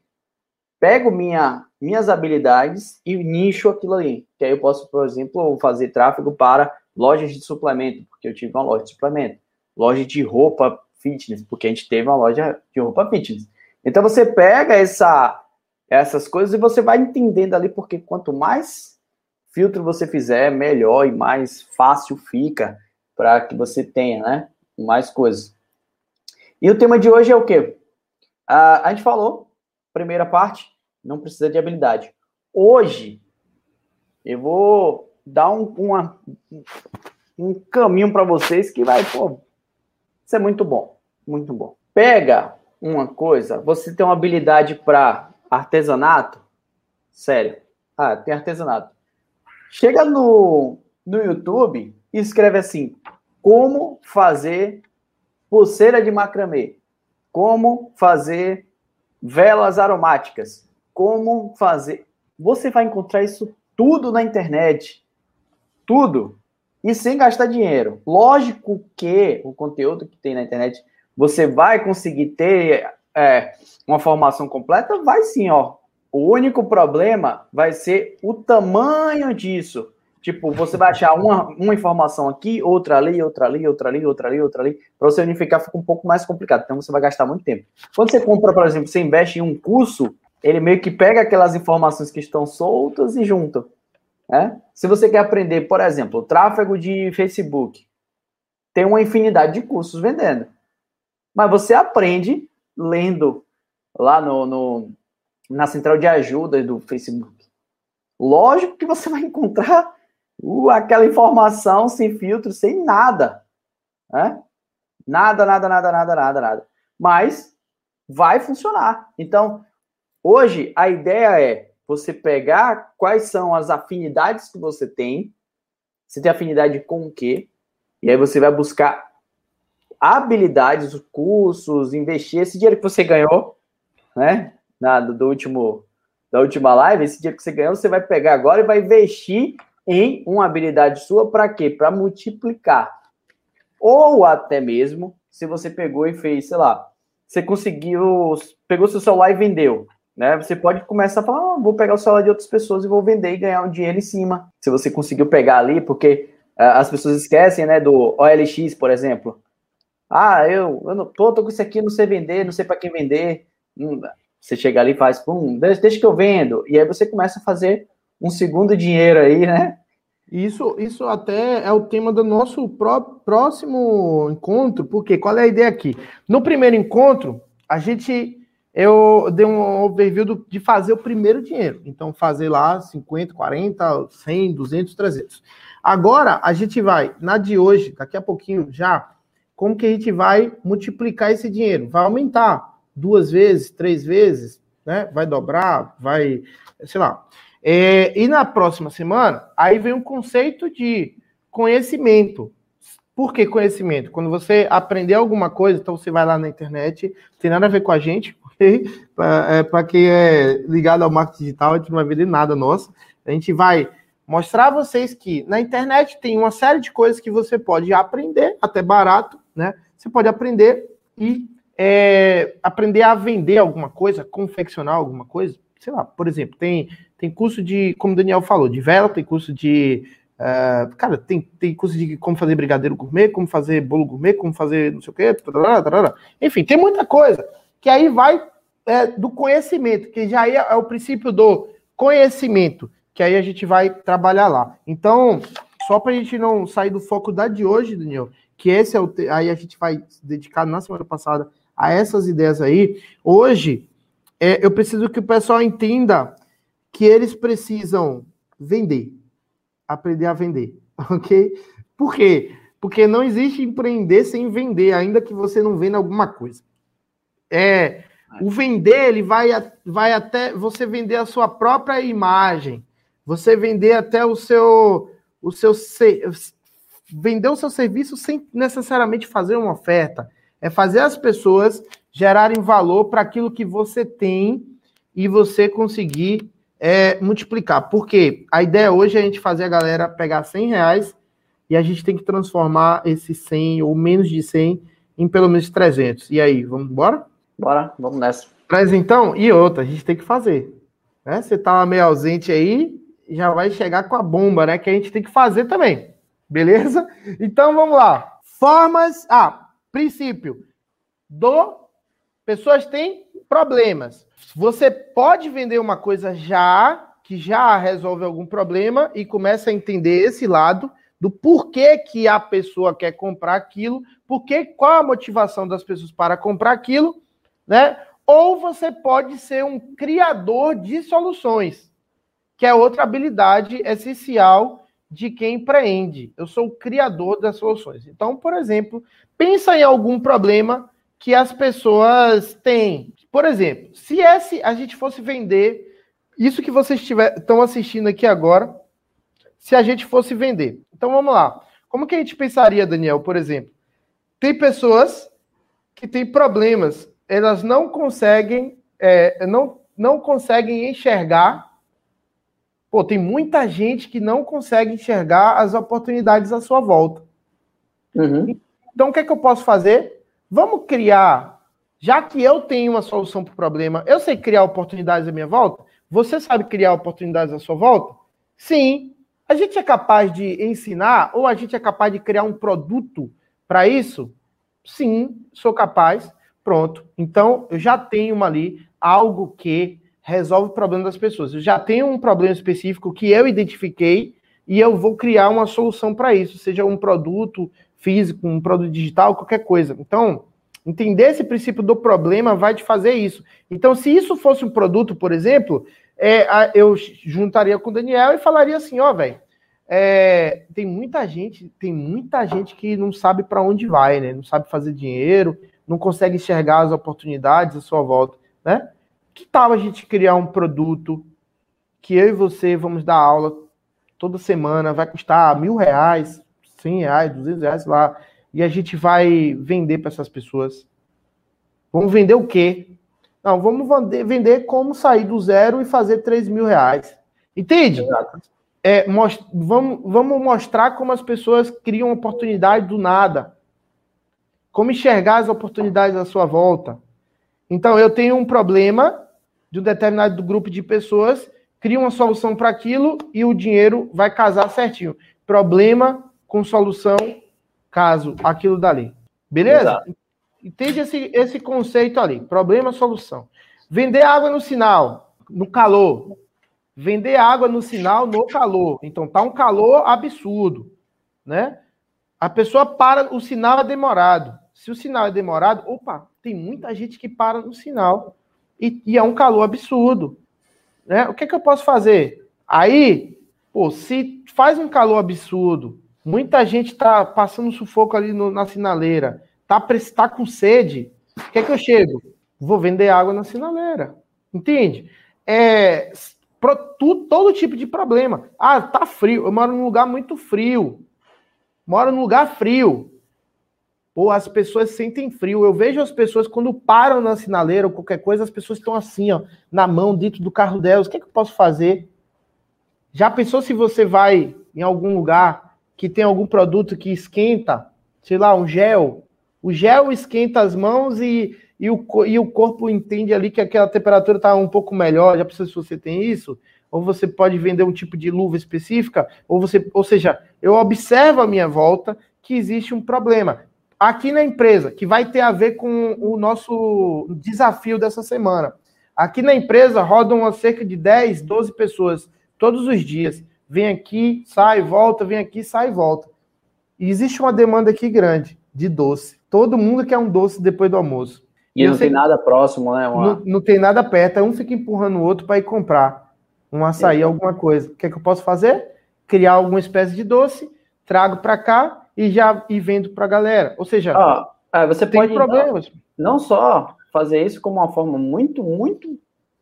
pego minha, minhas habilidades e nicho aquilo ali. Que aí eu posso, por exemplo, fazer tráfego para lojas de suplemento, porque eu tive uma loja de suplemento, loja de roupa fitness, porque a gente teve uma loja de roupa fitness. Então você pega essa essas coisas e você vai entendendo ali, porque quanto mais filtro você fizer, melhor e mais fácil fica para que você tenha, né? Mais coisas. E o tema de hoje é o quê? A gente falou, primeira parte, não precisa de habilidade. Hoje, eu vou dar um, uma, um caminho para vocês que vai, pô, muito bom, muito bom. Pega uma coisa, você tem uma habilidade para Artesanato? Sério. Ah, tem artesanato. Chega no, no YouTube e escreve assim: Como fazer pulseira de macramê? Como fazer velas aromáticas? Como fazer. Você vai encontrar isso tudo na internet. Tudo. E sem gastar dinheiro. Lógico que o conteúdo que tem na internet você vai conseguir ter é, uma formação completa? Vai sim, ó. O único problema vai ser o tamanho disso. Tipo, você vai achar uma, uma informação aqui, outra ali, outra ali, outra ali, outra ali, outra ali. Para você unificar fica um pouco mais complicado. Então você vai gastar muito tempo. Quando você compra, por exemplo, você investe em um curso, ele meio que pega aquelas informações que estão soltas e junta. Né? Se você quer aprender, por exemplo, tráfego de Facebook, tem uma infinidade de cursos vendendo. Mas você aprende lendo lá no, no, na central de ajuda do Facebook. Lógico que você vai encontrar aquela informação sem filtro, sem nada. Né? Nada, nada, nada, nada, nada, nada. Mas vai funcionar. Então, hoje a ideia é você pegar quais são as afinidades que você tem. Você tem afinidade com o quê? E aí você vai buscar habilidades, cursos, investir esse dinheiro que você ganhou, né? Na, do último, da última live, esse dinheiro que você ganhou, você vai pegar agora e vai investir em uma habilidade sua para quê? Para multiplicar. Ou até mesmo, se você pegou e fez, sei lá, você conseguiu, pegou seu celular e vendeu, né? Você pode começar a falar, oh, vou pegar o celular de outras pessoas e vou vender e ganhar um dinheiro em cima. Se você conseguiu pegar ali, porque uh, as pessoas esquecem, né, do OLX, por exemplo. Ah, eu, eu não tô, tô com isso aqui, não sei vender, não sei para quem vender. Você chega ali e faz, pum, deixa, deixa que eu vendo. E aí você começa a fazer um segundo dinheiro aí, né? Isso, isso até é o tema do nosso pró próximo encontro, porque qual é a ideia aqui? No primeiro encontro, a gente eu dei um overview do, de fazer o primeiro dinheiro. Então, fazer lá 50, 40, 100, 200, 300. Agora, a gente vai, na de hoje, daqui a pouquinho já, como que a gente vai multiplicar esse dinheiro? Vai aumentar duas vezes, três vezes, né? Vai dobrar, vai, sei lá. É, e na próxima semana, aí vem um conceito de conhecimento. Por que conhecimento? Quando você aprender alguma coisa, então você vai lá na internet, tem nada a ver com a gente, para é, quem é ligado ao marketing digital, a gente não vai vender nada nosso. A gente vai mostrar a vocês que na internet tem uma série de coisas que você pode aprender, até barato, né? Você pode aprender e é, aprender a vender alguma coisa, confeccionar alguma coisa. Sei lá, por exemplo, tem, tem curso de, como o Daniel falou, de vela, tem curso de. Uh, cara, tem, tem curso de como fazer brigadeiro gourmet, como fazer bolo gourmet, como fazer não sei o quê. Tarará, tarará. Enfim, tem muita coisa. Que aí vai é, do conhecimento, que já é, é o princípio do conhecimento, que aí a gente vai trabalhar lá. Então, só para a gente não sair do foco da de hoje, Daniel, que esse é o. Aí a gente vai se dedicar na semana passada a essas ideias aí. Hoje, é, eu preciso que o pessoal entenda que eles precisam vender, aprender a vender, ok? Por quê? Porque não existe empreender sem vender, ainda que você não venda alguma coisa. É, o vender, ele vai, vai até você vender a sua própria imagem, você vender até o seu, o seu vender o seu serviço sem necessariamente fazer uma oferta é fazer as pessoas gerarem valor para aquilo que você tem e você conseguir é, multiplicar. Porque a ideia hoje é a gente fazer a galera pegar 100 reais e a gente tem que transformar esse 100 ou menos de 100 em pelo menos 300. E aí, vamos embora? Bora, vamos nessa. Mas então, e outra, a gente tem que fazer. Né? Você tá meio ausente aí, já vai chegar com a bomba, né? Que a gente tem que fazer também. Beleza? Então vamos lá. Formas. Ah, princípio do pessoas têm problemas. Você pode vender uma coisa já que já resolve algum problema e começa a entender esse lado do porquê que a pessoa quer comprar aquilo, porque qual a motivação das pessoas para comprar aquilo, né? Ou você pode ser um criador de soluções, que é outra habilidade essencial de quem empreende. Eu sou o criador das soluções. Então, por exemplo, pensa em algum problema que as pessoas têm. Por exemplo, se esse a gente fosse vender isso que vocês estão assistindo aqui agora, se a gente fosse vender. Então vamos lá. Como que a gente pensaria, Daniel, por exemplo? Tem pessoas que têm problemas, elas não conseguem, é, não, não conseguem enxergar. Pô, tem muita gente que não consegue enxergar as oportunidades à sua volta. Uhum. Então, o que, é que eu posso fazer? Vamos criar, já que eu tenho uma solução para o problema, eu sei criar oportunidades à minha volta? Você sabe criar oportunidades à sua volta? Sim. A gente é capaz de ensinar ou a gente é capaz de criar um produto para isso? Sim, sou capaz. Pronto. Então, eu já tenho ali algo que resolve o problema das pessoas. Eu já tenho um problema específico que eu identifiquei e eu vou criar uma solução para isso, seja um produto, físico, um produto digital, qualquer coisa. Então, entender esse princípio do problema vai te fazer isso. Então, se isso fosse um produto, por exemplo, é, eu juntaria com o Daniel e falaria assim, ó, velho, é, tem muita gente, tem muita gente que não sabe para onde vai, né? Não sabe fazer dinheiro, não consegue enxergar as oportunidades à sua volta, né? Que tal a gente criar um produto que eu e você vamos dar aula toda semana, vai custar mil reais, 100 reais, 200 reais lá, e a gente vai vender para essas pessoas. Vamos vender o quê? Não, vamos vender, vender como sair do zero e fazer 3 mil reais. Entende? É, most, vamos, vamos mostrar como as pessoas criam oportunidade do nada. Como enxergar as oportunidades à sua volta. Então, eu tenho um problema de um determinado grupo de pessoas, crio uma solução para aquilo e o dinheiro vai casar certinho. Problema com solução, caso aquilo dali. Beleza? Exato. Entende esse, esse conceito ali. Problema, solução. Vender água no sinal, no calor. Vender água no sinal no calor. Então tá um calor absurdo, né? A pessoa para, o sinal é demorado. Se o sinal é demorado, opa, tem muita gente que para no sinal e, e é um calor absurdo, né? O que, é que eu posso fazer? Aí, pô, se faz um calor absurdo, Muita gente está passando sufoco ali no, na sinaleira. Tá, tá com sede. O que é que eu chego? Vou vender água na sinaleira. Entende? É, pro, tu, todo tipo de problema. Ah, tá frio. Eu moro num lugar muito frio. Moro num lugar frio. Pô, as pessoas sentem frio. Eu vejo as pessoas quando param na sinaleira ou qualquer coisa, as pessoas estão assim, ó, na mão, dentro do carro delas. O que é que eu posso fazer? Já pensou se você vai em algum lugar que tem algum produto que esquenta, sei lá, um gel. O gel esquenta as mãos e, e o, e o corpo entende ali que aquela temperatura está um pouco melhor, já precisa se você tem isso, ou você pode vender um tipo de luva específica, ou você, ou seja, eu observo a minha volta que existe um problema. Aqui na empresa, que vai ter a ver com o nosso desafio dessa semana. Aqui na empresa rodam cerca de 10, 12 pessoas todos os dias. Vem aqui, sai, volta, vem aqui, sai e volta. E existe uma demanda aqui grande de doce. Todo mundo quer um doce depois do almoço. E, não sei, tem nada próximo, né? Uma... Não, não, tem nada perto. Um fica empurrando o outro para ir comprar um açaí, é. alguma coisa. O que, é que eu posso fazer? Criar alguma espécie de doce, trago para cá e já e vendo para a galera. Ou seja, ah, você tem pode problemas. Não, não só fazer isso como uma forma muito, muito,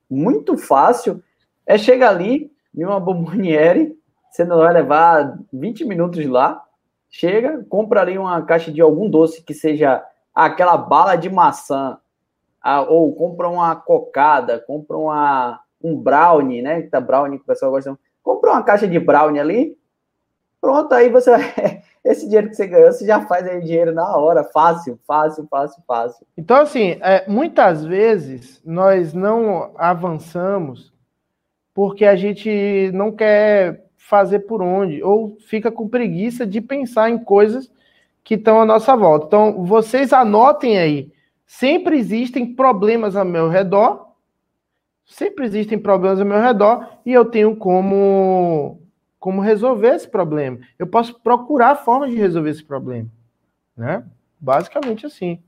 muito fácil, é chegar ali em uma bomboniere, você não vai levar 20 minutos lá, chega, compra ali uma caixa de algum doce que seja aquela bala de maçã, ou compra uma cocada, compra uma, um brownie, né? Que tá brownie que o pessoal gosta. Compra uma caixa de brownie ali, pronto, aí você esse dinheiro que você ganhou, você já faz aí dinheiro na hora, fácil, fácil, fácil, fácil. Então, assim, é, muitas vezes nós não avançamos porque a gente não quer fazer por onde, ou fica com preguiça de pensar em coisas que estão à nossa volta. Então, vocês anotem aí. Sempre existem problemas ao meu redor. Sempre existem problemas ao meu redor e eu tenho como como resolver esse problema. Eu posso procurar formas de resolver esse problema, né? Basicamente assim.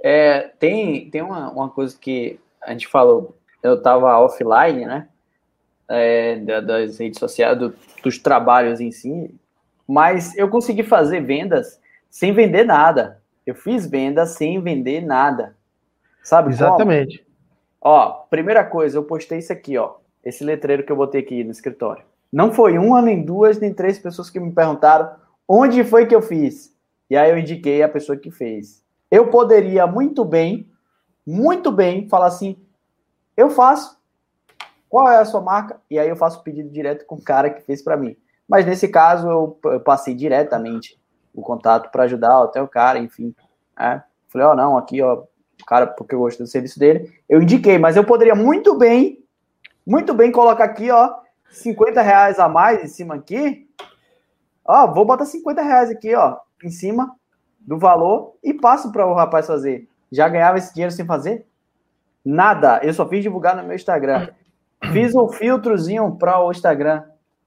É, tem tem uma, uma coisa que a gente falou, eu estava offline, né? É, das redes sociais, do, dos trabalhos em si, mas eu consegui fazer vendas sem vender nada. Eu fiz vendas sem vender nada. Sabe? Exatamente. Como? Ó, primeira coisa, eu postei isso aqui, ó. Esse letreiro que eu botei aqui no escritório. Não foi uma, nem duas, nem três pessoas que me perguntaram onde foi que eu fiz. E aí eu indiquei a pessoa que fez. Eu poderia muito bem, muito bem, falar assim: eu faço. Qual é a sua marca? E aí eu faço o pedido direto com o cara que fez para mim. Mas nesse caso eu, passei diretamente o contato para ajudar até o cara, enfim. É. Falei, ó, oh, não, aqui, ó, o cara, porque eu gosto do serviço dele. Eu indiquei, mas eu poderia muito bem, muito bem colocar aqui, ó, 50 reais a mais em cima aqui, ó, vou botar 50 reais aqui, ó, em cima do valor e passo para o rapaz fazer. Já ganhava esse dinheiro sem fazer? Nada. Eu só fiz divulgar no meu Instagram. Fiz um filtrozinho para o Instagram.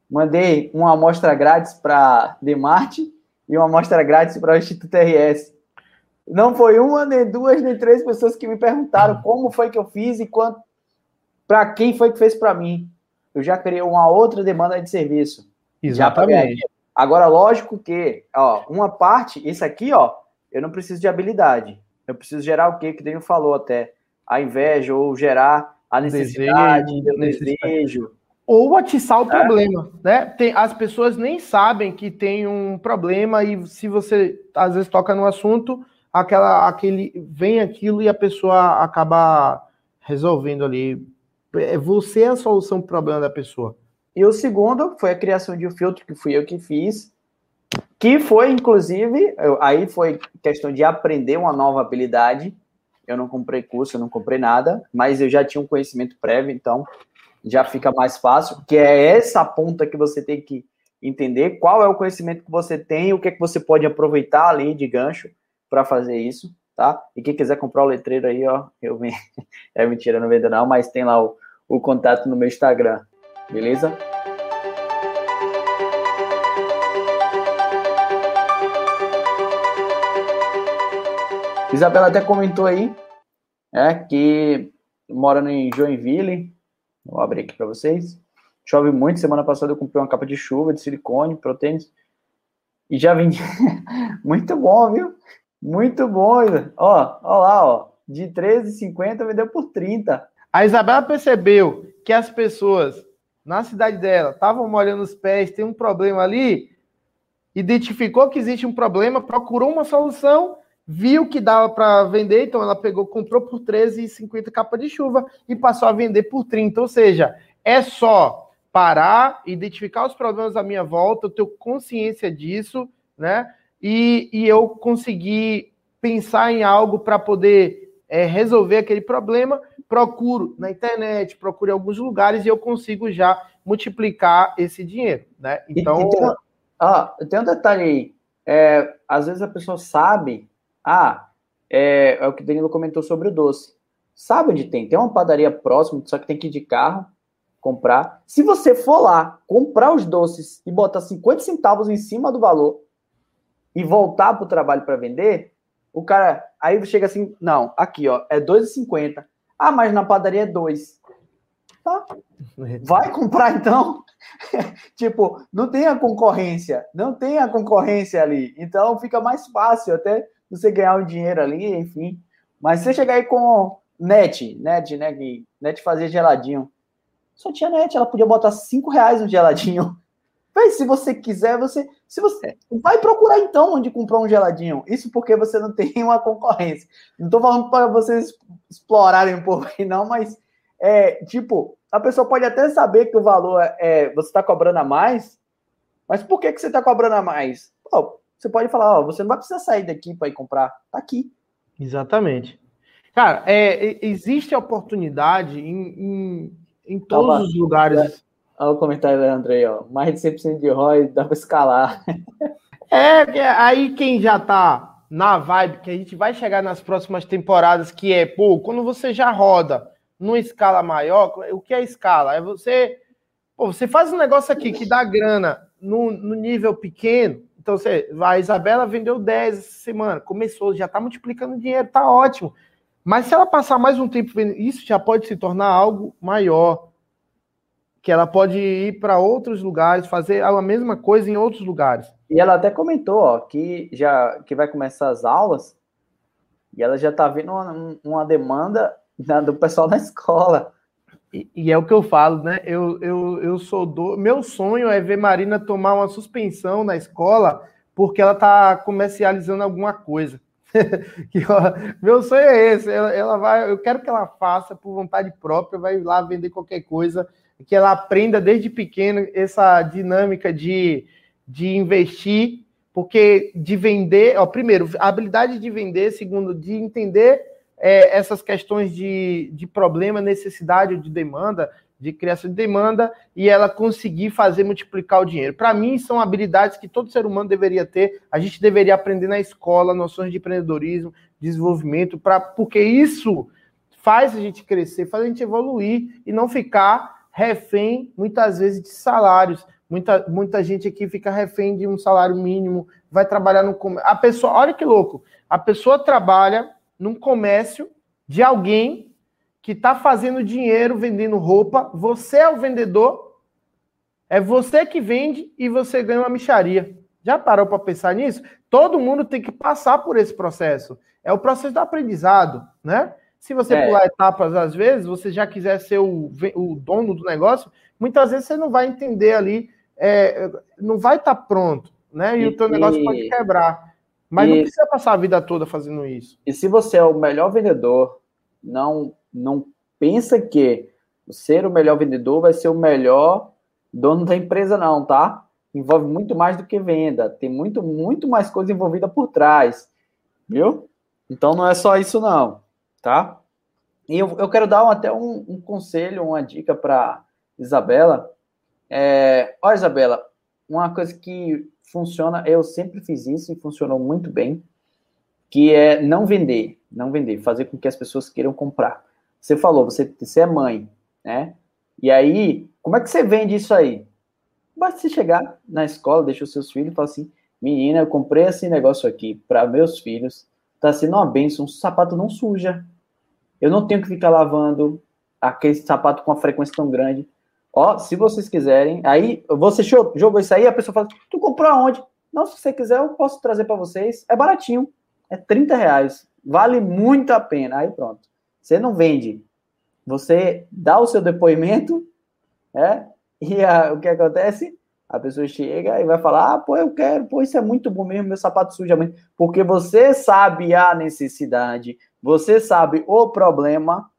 Mandei uma amostra grátis para Demarte e uma amostra grátis para o Instituto RS. Não foi uma, nem duas, nem três pessoas que me perguntaram como foi que eu fiz e quanto para quem foi que fez para mim eu já criei uma outra demanda de serviço. Exatamente. Agora, lógico que, ó, uma parte, isso aqui, ó, eu não preciso de habilidade. Eu preciso gerar o quê? Que Daniel falou até. A inveja, ou gerar a necessidade, o desejo. Ou atiçar o é. problema, né? Tem, as pessoas nem sabem que tem um problema e se você às vezes toca no assunto, aquela, aquele vem aquilo e a pessoa acaba resolvendo ali é você a solução para o problema da pessoa. E o segundo foi a criação de um filtro, que fui eu que fiz, que foi, inclusive, aí foi questão de aprender uma nova habilidade. Eu não comprei curso, eu não comprei nada, mas eu já tinha um conhecimento prévio, então já fica mais fácil, que é essa ponta que você tem que entender qual é o conhecimento que você tem, o que é que você pode aproveitar ali de gancho para fazer isso tá? E quem quiser comprar o letreiro aí, ó, eu venho. É mentira, não vendo não, mas tem lá o, o contato no meu Instagram, beleza? Isabela até comentou aí, é, que mora em Joinville. Vou abrir aqui para vocês. Chove muito. Semana passada eu comprei uma capa de chuva de silicone, proteínas. E já vim. muito bom, viu? Muito bom, ó, ó lá, ó, de 13,50 vendeu por 30. A Isabela percebeu que as pessoas na cidade dela estavam molhando os pés, tem um problema ali, identificou que existe um problema, procurou uma solução, viu que dava para vender, então ela pegou, comprou por 13,50 capa de chuva e passou a vender por 30. Ou seja, é só parar, identificar os problemas à minha volta, eu tenho consciência disso, né? e, e eu consegui pensar em algo para poder é, resolver aquele problema, procuro na internet, procuro em alguns lugares e eu consigo já multiplicar esse dinheiro, né? Então, e, tem, ah, tem um detalhe aí. É, às vezes a pessoa sabe, ah, é, é o que o Danilo comentou sobre o doce. Sabe onde tem? Tem uma padaria próxima, só que tem que ir de carro comprar. Se você for lá comprar os doces e botar 50 centavos em cima do valor e voltar para o trabalho para vender, o cara aí chega assim, não, aqui ó, é 2,50. Ah, mas na padaria é 2. Tá? Vai comprar então. tipo, não tem a concorrência, não tem a concorrência ali. Então fica mais fácil até você ganhar um dinheiro ali, enfim. Mas você chegar aí com net, net, né? Que net fazia geladinho. Só tinha net, ela podia botar 5 reais no geladinho. Mas se você quiser, você. Se você. Vai procurar então onde comprar um geladinho. Isso porque você não tem uma concorrência. Não estou falando para vocês explorarem um pouco aí, não, mas é tipo, a pessoa pode até saber que o valor é. é você está cobrando a mais, mas por que, que você está cobrando a mais? Pô, você pode falar, ó, você não vai precisar sair daqui para ir comprar. Tá aqui. Exatamente. Cara, é, existe oportunidade em, em, em todos os lugares. Olha o comentário do André, ó. Mais de 100% de ROI dá para escalar. É, aí quem já tá na vibe que a gente vai chegar nas próximas temporadas, que é, pô, quando você já roda numa escala maior, o que é escala? É você, pô, você faz um negócio aqui que dá grana no, no nível pequeno, então você, a Isabela vendeu 10 essa semana, começou, já tá multiplicando dinheiro, tá ótimo. Mas se ela passar mais um tempo vendendo, isso já pode se tornar algo maior que ela pode ir para outros lugares, fazer a mesma coisa em outros lugares. E ela até comentou ó, que já que vai começar as aulas e ela já está vendo uma, uma demanda do pessoal da escola. E, é o que eu falo, né? Eu, eu, eu sou do. Meu sonho é ver Marina tomar uma suspensão na escola porque ela está comercializando alguma coisa. meu sonho é esse. Ela, ela, vai, eu quero que ela faça por vontade própria, vai lá vender qualquer coisa que ela aprenda desde pequeno essa dinâmica de, de investir, porque de vender, ó, primeiro, a habilidade de vender, segundo, de entender é, essas questões de, de problema, necessidade de demanda, de criação de demanda, e ela conseguir fazer multiplicar o dinheiro. Para mim, são habilidades que todo ser humano deveria ter, a gente deveria aprender na escola, noções de empreendedorismo, desenvolvimento, pra, porque isso faz a gente crescer, faz a gente evoluir e não ficar refém, muitas vezes, de salários. Muita, muita gente aqui fica refém de um salário mínimo, vai trabalhar no. A pessoa, olha que louco, a pessoa trabalha num comércio de alguém que está fazendo dinheiro vendendo roupa, você é o vendedor, é você que vende e você ganha uma micharia. Já parou para pensar nisso? Todo mundo tem que passar por esse processo. É o processo do aprendizado, né? Se você é. pular etapas, às vezes, você já quiser ser o, o dono do negócio, muitas vezes você não vai entender ali, é, não vai estar tá pronto, né? E, e o teu negócio e, pode quebrar. Mas e, não precisa passar a vida toda fazendo isso. E se você é o melhor vendedor, não, não pensa que ser o melhor vendedor vai ser o melhor dono da empresa, não, tá? Envolve muito mais do que venda. Tem muito, muito mais coisa envolvida por trás. Viu? Então não é só isso, não tá? E eu, eu quero dar um, até um, um, conselho, uma dica para Isabela. É, ó, Isabela, uma coisa que funciona, eu sempre fiz isso e funcionou muito bem, que é não vender, não vender, fazer com que as pessoas queiram comprar. Você falou, você, você é mãe, né? E aí, como é que você vende isso aí? Basta você chegar na escola, deixa os seus filhos e falar assim: menina, eu comprei esse negócio aqui para meus filhos, tá sendo uma benção, o sapato não suja. Eu não tenho que ficar lavando aquele sapato com uma frequência tão grande. Ó, se vocês quiserem, aí você jogou isso aí, a pessoa fala, tu comprou aonde? Não, se você quiser, eu posso trazer para vocês. É baratinho, é 30 reais. Vale muito a pena. Aí pronto. Você não vende. Você dá o seu depoimento, né? E a, o que acontece? A pessoa chega e vai falar: ah, pô, eu quero, pô, isso é muito bom mesmo, meu sapato suja muito. Porque você sabe a necessidade, você sabe o problema,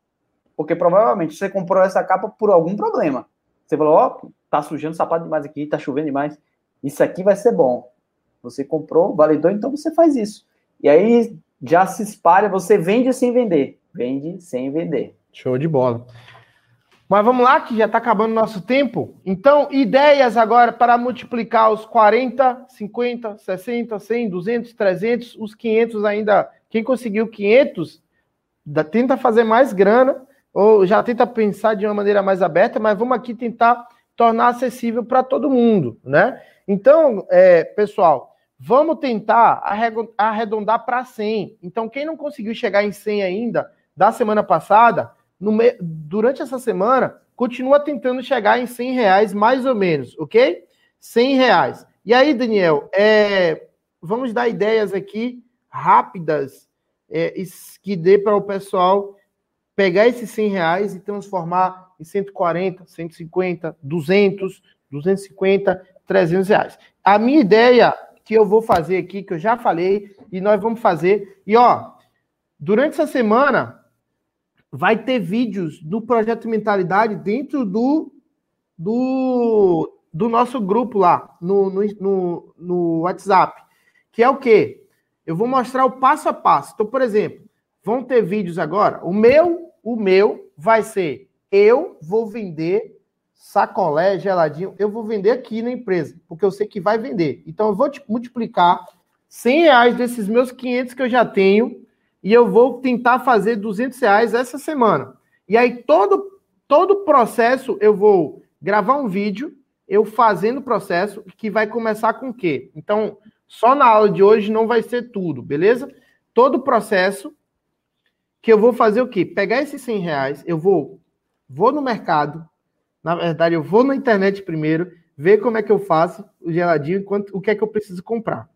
porque provavelmente você comprou essa capa por algum problema. Você falou: ó, oh, tá sujando sapato demais aqui, tá chovendo demais. Isso aqui vai ser bom. Você comprou, validou, então você faz isso. E aí já se espalha, você vende sem vender. vende sem vender. Show de bola. Mas vamos lá, que já está acabando o nosso tempo. Então, ideias agora para multiplicar os 40, 50, 60, 100, 200, 300, os 500 ainda. Quem conseguiu 500, tenta fazer mais grana, ou já tenta pensar de uma maneira mais aberta, mas vamos aqui tentar tornar acessível para todo mundo, né? Então, é, pessoal, vamos tentar arredondar para 100. Então, quem não conseguiu chegar em 100 ainda, da semana passada, me... durante essa semana, continua tentando chegar em 100 reais, mais ou menos, ok? 100 reais. E aí, Daniel, é... vamos dar ideias aqui rápidas é, que dê para o pessoal pegar esses 100 reais e transformar em 140, 150, 200, 250, 300 reais. A minha ideia que eu vou fazer aqui, que eu já falei, e nós vamos fazer, e ó, durante essa semana, vai ter vídeos do Projeto Mentalidade dentro do, do, do nosso grupo lá, no, no, no, no WhatsApp. Que é o quê? Eu vou mostrar o passo a passo. Então, por exemplo, vão ter vídeos agora. O meu, o meu vai ser eu vou vender sacolé geladinho, eu vou vender aqui na empresa, porque eu sei que vai vender. Então, eu vou multiplicar 100 reais desses meus 500 que eu já tenho e eu vou tentar fazer 200 reais essa semana. E aí, todo, todo processo, eu vou gravar um vídeo, eu fazendo o processo, que vai começar com o quê? Então, só na aula de hoje não vai ser tudo, beleza? Todo o processo que eu vou fazer o quê? Pegar esses 100 reais, eu vou, vou no mercado, na verdade, eu vou na internet primeiro, ver como é que eu faço o geladinho, quanto, o que é que eu preciso comprar.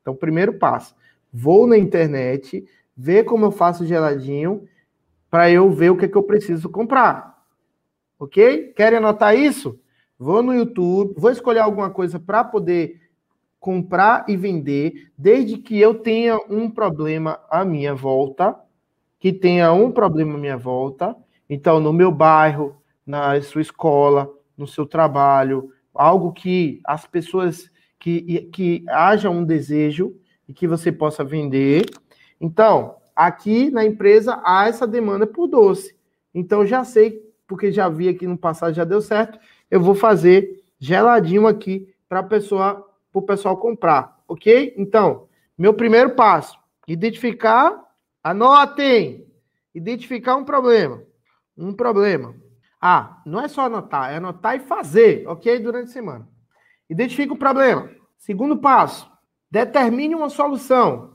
Então, primeiro passo, vou na internet, ver como eu faço geladinho, para eu ver o que, é que eu preciso comprar. Ok? Querem anotar isso? Vou no YouTube, vou escolher alguma coisa para poder comprar e vender, desde que eu tenha um problema à minha volta, que tenha um problema à minha volta. Então, no meu bairro, na sua escola, no seu trabalho, algo que as pessoas que, que haja um desejo e que você possa vender. Então, aqui na empresa há essa demanda por doce. Então, já sei, porque já vi aqui no passado, já deu certo, eu vou fazer geladinho aqui para pessoa, o pessoal comprar, ok? Então, meu primeiro passo, identificar, anotem, identificar um problema, um problema. Ah, não é só anotar, é anotar e fazer, ok? Durante a semana. Identifica o problema. Segundo passo, determine uma solução.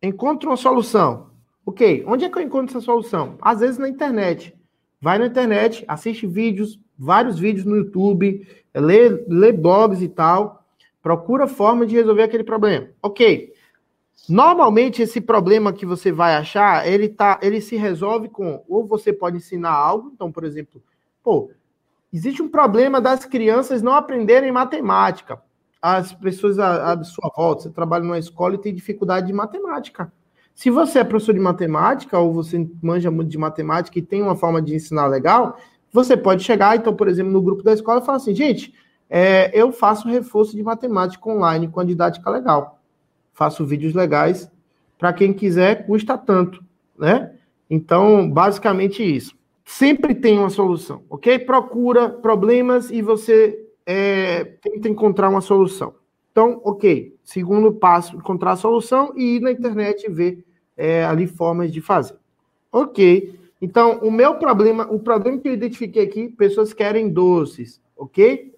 Encontre uma solução. Ok, onde é que eu encontro essa solução? Às vezes na internet. Vai na internet, assiste vídeos, vários vídeos no YouTube, lê, lê blogs e tal, procura forma de resolver aquele problema. Ok. Normalmente esse problema que você vai achar, ele tá, ele se resolve com ou você pode ensinar algo, então, por exemplo, pô, existe um problema das crianças não aprenderem matemática as pessoas à, sua volta, você trabalha numa escola e tem dificuldade de matemática. Se você é professor de matemática ou você manja muito de matemática e tem uma forma de ensinar legal, você pode chegar, então, por exemplo, no grupo da escola e falar assim, gente, é, eu faço reforço de matemática online com a didática legal. Faço vídeos legais. Para quem quiser, custa tanto, né? Então, basicamente isso. Sempre tem uma solução, ok? Procura problemas e você é, tenta encontrar uma solução. Então, ok. Segundo passo, encontrar a solução e ir na internet ver é, ali formas de fazer. Ok. Então, o meu problema, o problema que eu identifiquei aqui, pessoas querem doces, ok?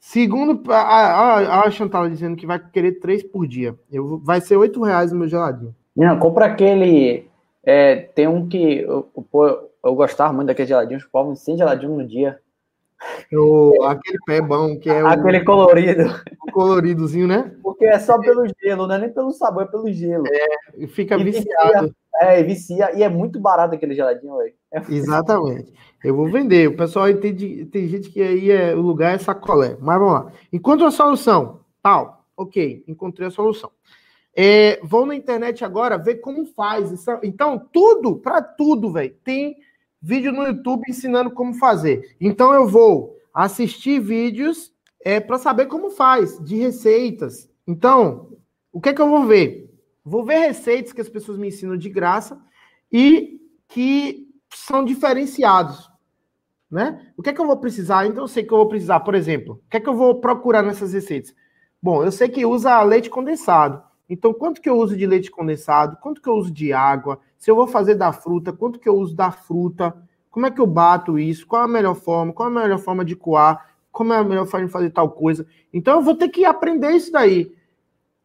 Segundo, a, a, a Chantal dizendo que vai querer três por dia. Eu, vai ser oito reais o meu geladinho. Não, compra aquele. É, tem um que eu, eu, eu gostava muito daqueles geladinhos, povos sem geladinho no dia. O, aquele pé bom, que é Aquele o, colorido. O coloridozinho, né? Porque é só pelo gelo, não é nem pelo sabor, é pelo gelo. É, fica e viciado. Vicia, é, vicia. E é muito barato aquele geladinho, velho. É Exatamente. Eu vou vender. O pessoal entende. Tem gente que aí é, o lugar é sacolé. Mas vamos lá. Encontre a solução. Tal. Ok, encontrei a solução. É, vou na internet agora ver como faz. Então, tudo, para tudo, velho, tem vídeo no YouTube ensinando como fazer. Então eu vou assistir vídeos é, para saber como faz, de receitas. Então, o que é que eu vou ver? Vou ver receitas que as pessoas me ensinam de graça e que são diferenciados. Né? O que é que eu vou precisar? Então eu sei que eu vou precisar, por exemplo, o que é que eu vou procurar nessas receitas? Bom, eu sei que usa leite condensado. Então, quanto que eu uso de leite condensado? Quanto que eu uso de água? Se eu vou fazer da fruta, quanto que eu uso da fruta? Como é que eu bato isso? Qual é a melhor forma? Qual é a melhor forma de coar? Como é a melhor forma de fazer tal coisa? Então, eu vou ter que aprender isso daí.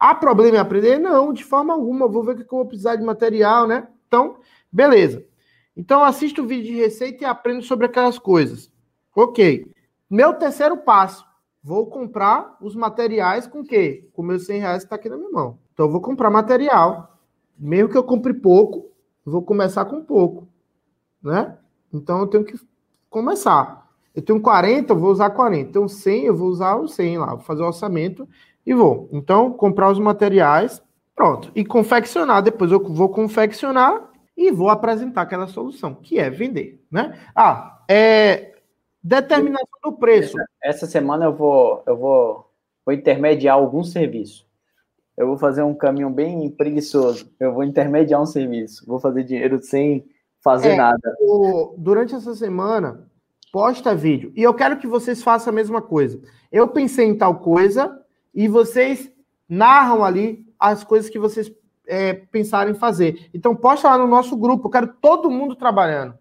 Há problema em aprender? Não, de forma alguma. Vou ver o que eu vou precisar de material, né? Então, beleza. Então, assisto o vídeo de receita e aprendo sobre aquelas coisas. Ok. Meu terceiro passo. Vou comprar os materiais com quê? Com meus 100 reais que está aqui na minha mão. Então, eu vou comprar material. Mesmo que eu compre pouco, vou começar com pouco. Né? Então, eu tenho que começar. Eu tenho 40, eu vou usar 40. Então, 100, eu vou usar o 100 lá. Vou fazer o orçamento e vou. Então, comprar os materiais, pronto. E confeccionar. Depois eu vou confeccionar e vou apresentar aquela solução, que é vender, né? Ah, é determinação do preço. Essa, essa semana eu vou, eu vou, vou intermediar algum serviço. Eu vou fazer um caminho bem preguiçoso. Eu vou intermediar um serviço. Vou fazer dinheiro sem fazer é, nada. O, durante essa semana, posta vídeo. E eu quero que vocês façam a mesma coisa. Eu pensei em tal coisa, e vocês narram ali as coisas que vocês é, pensarem em fazer. Então, posta lá no nosso grupo, eu quero todo mundo trabalhando.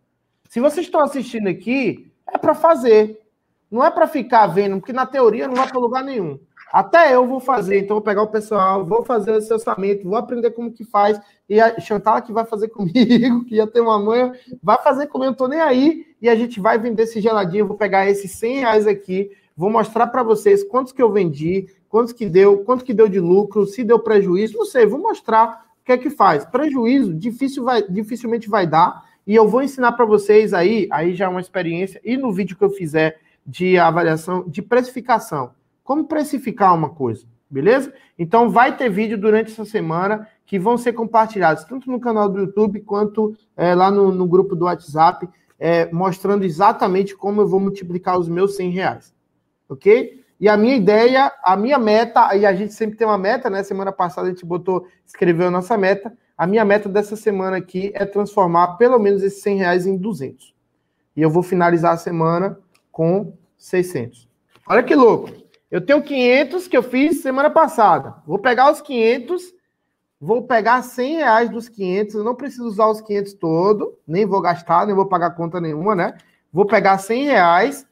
Se vocês estão assistindo aqui, é para fazer. Não é para ficar vendo, porque na teoria não vai para lugar nenhum. Até eu vou fazer, então vou pegar o pessoal, vou fazer esse orçamento, vou aprender como que faz, e a Chantal que vai fazer comigo, que ia ter uma manha, vai fazer comigo, eu não tô nem aí, e a gente vai vender esse geladinho, vou pegar esses 100 reais aqui, vou mostrar para vocês quantos que eu vendi, quanto que deu, quanto que deu de lucro, se deu prejuízo, não sei, vou mostrar o que é que faz. Prejuízo difícil vai, dificilmente vai dar, e eu vou ensinar para vocês aí, aí já é uma experiência, e no vídeo que eu fizer de avaliação, de precificação, como precificar uma coisa, beleza? Então vai ter vídeo durante essa semana que vão ser compartilhados, tanto no canal do YouTube quanto é, lá no, no, grupo do WhatsApp, é, mostrando exatamente como eu vou multiplicar os meus 100 reais, ok? E a minha ideia, a minha meta, e a gente sempre tem uma meta, né? Semana passada a gente botou, escreveu a nossa meta. A minha meta dessa semana aqui é transformar pelo menos esses 100 reais em 200. E eu vou finalizar a semana com 600. Olha que louco. Eu tenho 500 que eu fiz semana passada. Vou pegar os 500, vou pegar 100 reais dos 500. Eu não preciso usar os 500 todo, nem vou gastar, nem vou pagar conta nenhuma, né? Vou pegar 100 reais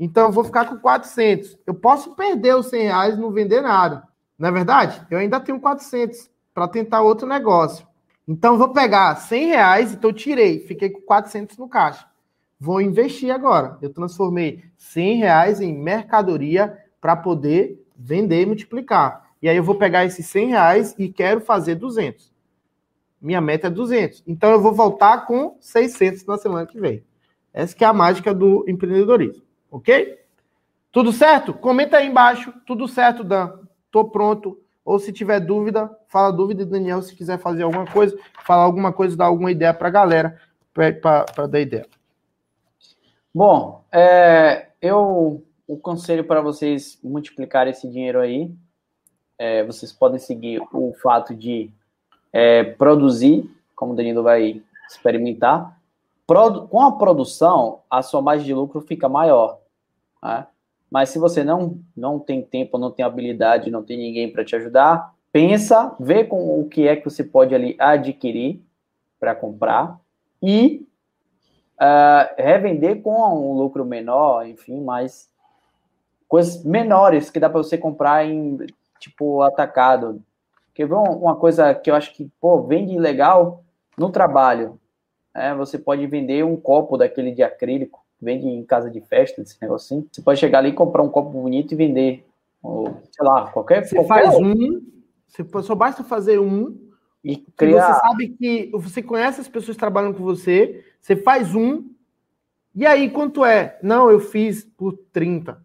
então eu vou ficar com 400. Eu posso perder os 100 reais e não vender nada. Não é verdade? Eu ainda tenho 400 para tentar outro negócio. Então eu vou pegar 100 reais, então eu tirei, fiquei com 400 no caixa. Vou investir agora. Eu transformei 100 reais em mercadoria para poder vender e multiplicar. E aí eu vou pegar esses 100 reais e quero fazer 200. Minha meta é 200. Então eu vou voltar com 600 na semana que vem. Essa que é a mágica do empreendedorismo. Ok? Tudo certo? Comenta aí embaixo. Tudo certo, Dan. Tô pronto. Ou se tiver dúvida, fala dúvida, Daniel. Se quiser fazer alguma coisa, falar alguma coisa, dar alguma ideia para a galera, para dar ideia. Bom, é, eu o conselho para vocês multiplicar esse dinheiro aí, é, vocês podem seguir o fato de é, produzir, como o Danilo vai experimentar. Com a produção, a sua margem de lucro fica maior. Né? Mas se você não, não tem tempo, não tem habilidade, não tem ninguém para te ajudar, pensa, vê com o que é que você pode ali adquirir para comprar e uh, revender com um lucro menor, enfim, mas coisas menores que dá para você comprar em tipo atacado. Quer ver uma coisa que eu acho que pô, vende legal no trabalho? É, você pode vender um copo daquele de acrílico vende em casa de festa, esse negocinho. Você pode chegar ali e comprar um copo bonito e vender. Ou, sei lá, qualquer Você qualquer faz um, você, só basta fazer um. E criar... Você sabe que você conhece as pessoas que trabalham com você, você faz um. E aí, quanto é? Não, eu fiz por 30.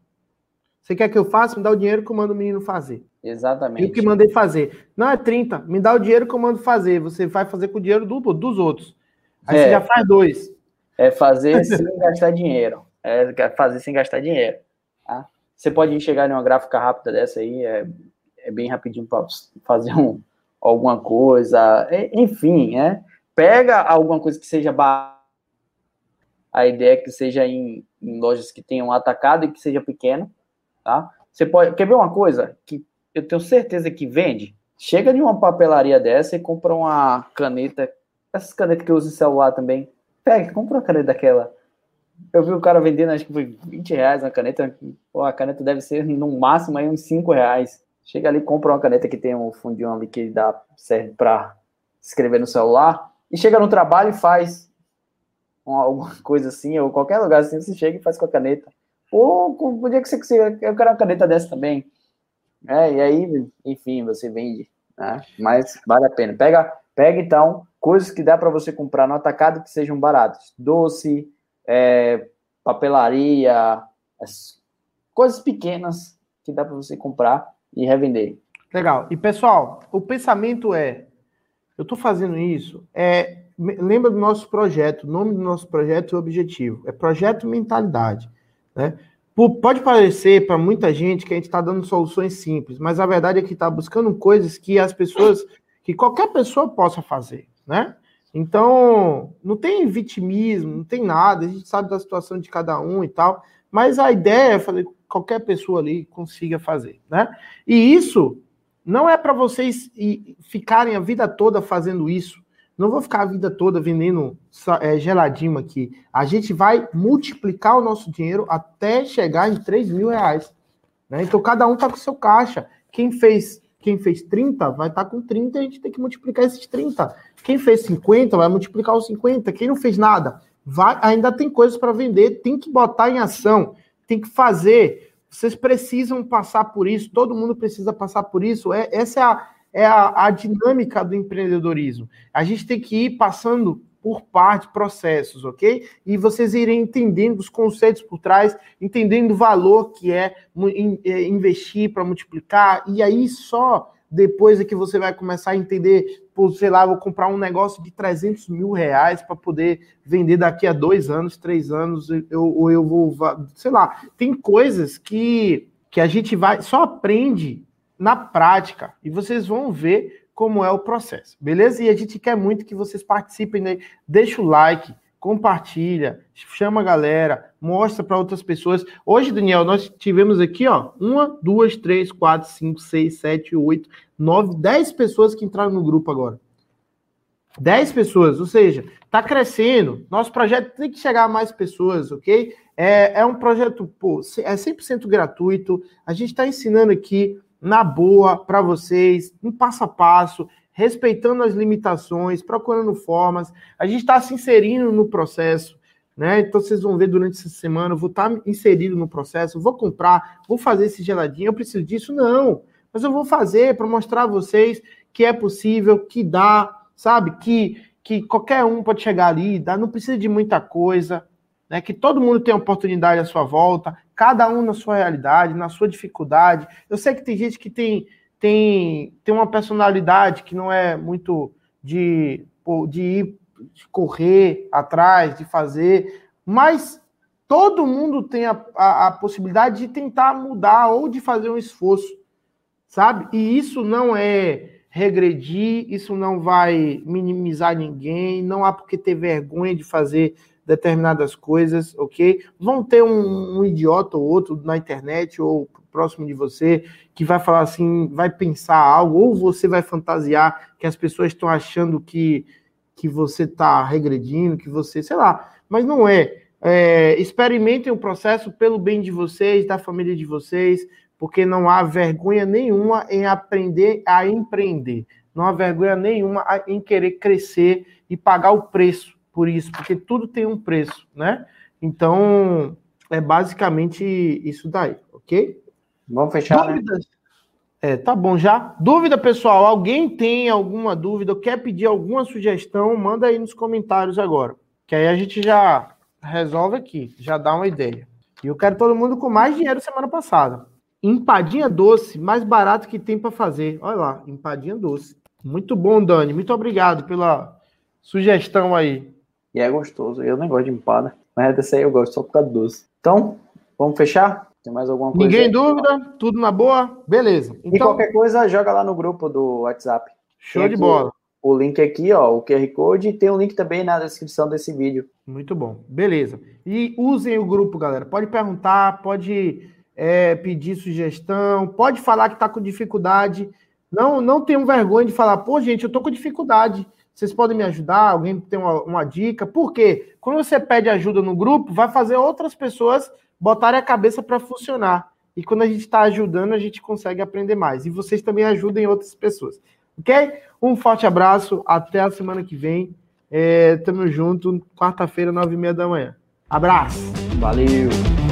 Você quer que eu faça? Me dá o dinheiro que eu mando o menino fazer. Exatamente. Eu que mandei fazer. Não, é 30. Me dá o dinheiro que eu mando fazer. Você vai fazer com o dinheiro do, dos outros. Aí é. você já faz dois. É fazer sem gastar dinheiro. É fazer sem gastar dinheiro. Tá? Você pode chegar em uma gráfica rápida dessa aí, é, é bem rapidinho para fazer um, alguma coisa. É, enfim, né? pega alguma coisa que seja barata. A ideia é que seja em, em, lojas que tenham atacado e que seja pequeno, tá? Você pode. Quer ver uma coisa que eu tenho certeza que vende? Chega de uma papelaria dessa e compra uma caneta. Essas canetas que eu uso em celular também. Pega, compra uma caneta daquela. Eu vi o cara vendendo, acho que foi 20 reais uma caneta. Pô, a caneta deve ser no máximo aí uns 5 reais. Chega ali, compra uma caneta que tem um fundinho ali que dá, serve para escrever no celular. E chega no trabalho e faz uma, alguma coisa assim, ou qualquer lugar assim, você chega e faz com a caneta. Ou podia que você, eu quero uma caneta dessa também. É, e aí, enfim, você vende, né? Mas vale a pena. Pega, pega então coisas que dá para você comprar no atacado que sejam baratos. Doce, é, papelaria, coisas pequenas que dá para você comprar e revender. Legal. E pessoal, o pensamento é: eu estou fazendo isso, é lembra do nosso projeto, o nome do nosso projeto e o objetivo. É projeto mentalidade. Né? Pode parecer para muita gente que a gente está dando soluções simples, mas a verdade é que está buscando coisas que as pessoas, que qualquer pessoa possa fazer, né? Então, não tem vitimismo, não tem nada, a gente sabe da situação de cada um e tal, mas a ideia é fazer qualquer pessoa ali consiga fazer, né? E isso não é para vocês ficarem a vida toda fazendo isso. Não vou ficar a vida toda vendendo é, geladinho aqui. A gente vai multiplicar o nosso dinheiro até chegar em 3 mil reais. Né? Então, cada um tá com seu caixa. Quem fez quem fez 30 vai estar tá com 30 e a gente tem que multiplicar esses 30. Quem fez 50 vai multiplicar os 50. Quem não fez nada, vai, ainda tem coisas para vender, tem que botar em ação, tem que fazer. Vocês precisam passar por isso, todo mundo precisa passar por isso. É, essa é a, é a, a dinâmica do empreendedorismo. A gente tem que ir passando por parte, processos, ok? E vocês irem entendendo os conceitos por trás, entendendo o valor que é, é investir para multiplicar, e aí só depois é que você vai começar a entender, por, sei lá, vou comprar um negócio de 300 mil reais para poder vender daqui a dois anos, três anos, eu, ou eu vou, sei lá, tem coisas que, que a gente vai, só aprende na prática, e vocês vão ver como é o processo, beleza? E a gente quer muito que vocês participem, né? deixa o like, compartilha, chama a galera, mostra para outras pessoas. Hoje, Daniel, nós tivemos aqui, ó, uma, duas, três, quatro, cinco, seis, sete, oito, nove, dez pessoas que entraram no grupo agora. Dez pessoas, ou seja, está crescendo. Nosso projeto tem que chegar a mais pessoas, ok? É, é um projeto, pô, é 100% gratuito. A gente está ensinando aqui na boa para vocês, um passo a passo, respeitando as limitações, procurando formas. A gente está se inserindo no processo, né? Então vocês vão ver durante essa semana, eu vou estar tá inserido no processo, vou comprar, vou fazer esse geladinho, eu preciso disso? Não. Mas eu vou fazer para mostrar a vocês que é possível, que dá, sabe? Que, que qualquer um pode chegar ali, dá, não precisa de muita coisa, né? Que todo mundo tem oportunidade à sua volta, cada um na sua realidade, na sua dificuldade. Eu sei que tem gente que tem, tem, tem uma personalidade que não é muito de, de ir de correr atrás, de fazer, mas todo mundo tem a, a, a, possibilidade de tentar mudar ou de fazer um esforço, sabe? E isso não é regredir, isso não vai minimizar ninguém, não há porque ter vergonha de fazer determinadas coisas, ok? Vão ter um, um, idiota ou outro na internet ou próximo de você que vai falar assim, vai pensar algo, ou você vai fantasiar que as pessoas estão achando que, que você está regredindo, que você, sei lá, mas não é. é. Experimentem o processo pelo bem de vocês, da família de vocês, porque não há vergonha nenhuma em aprender a empreender. Não há vergonha nenhuma em querer crescer e pagar o preço por isso, porque tudo tem um preço, né? Então, é basicamente isso daí, ok? Vamos fechar, né? Dúvidas? Né? É, tá bom já. Dúvida, pessoal? Alguém tem alguma dúvida ou quer pedir alguma sugestão? Manda aí nos comentários agora, que aí a gente já resolve aqui, já dá uma ideia. E eu quero todo mundo com mais dinheiro semana passada. Empadinha doce, mais barato que tem para fazer. Olha lá, empadinha doce. Muito bom, Dani. Muito obrigado pela sugestão aí. E é gostoso. Eu não gosto de empada, mas desse aí eu gosto só por causa do doce. Então, vamos fechar? Tem mais alguma coisa? Ninguém dúvida? Tudo na boa? Beleza. Então, e qualquer coisa, joga lá no grupo do WhatsApp. Show de bola. o link aqui, ó, o QR Code, e tem o link também na descrição desse vídeo. Muito bom, beleza. E usem o grupo, galera. Pode perguntar, pode é, pedir sugestão, pode falar que está com dificuldade. Não, não tenham vergonha de falar, pô, gente, eu tô com dificuldade. Vocês podem me ajudar? Alguém tem uma, uma dica? Por quê? Quando você pede ajuda no grupo, vai fazer outras pessoas botarem a cabeça para funcionar. E quando a gente está ajudando, a gente consegue aprender mais. E vocês também ajudem outras pessoas. Ok? Um forte abraço, até a semana que vem. É, tamo junto, quarta-feira, nove e meia da manhã. Abraço. Valeu.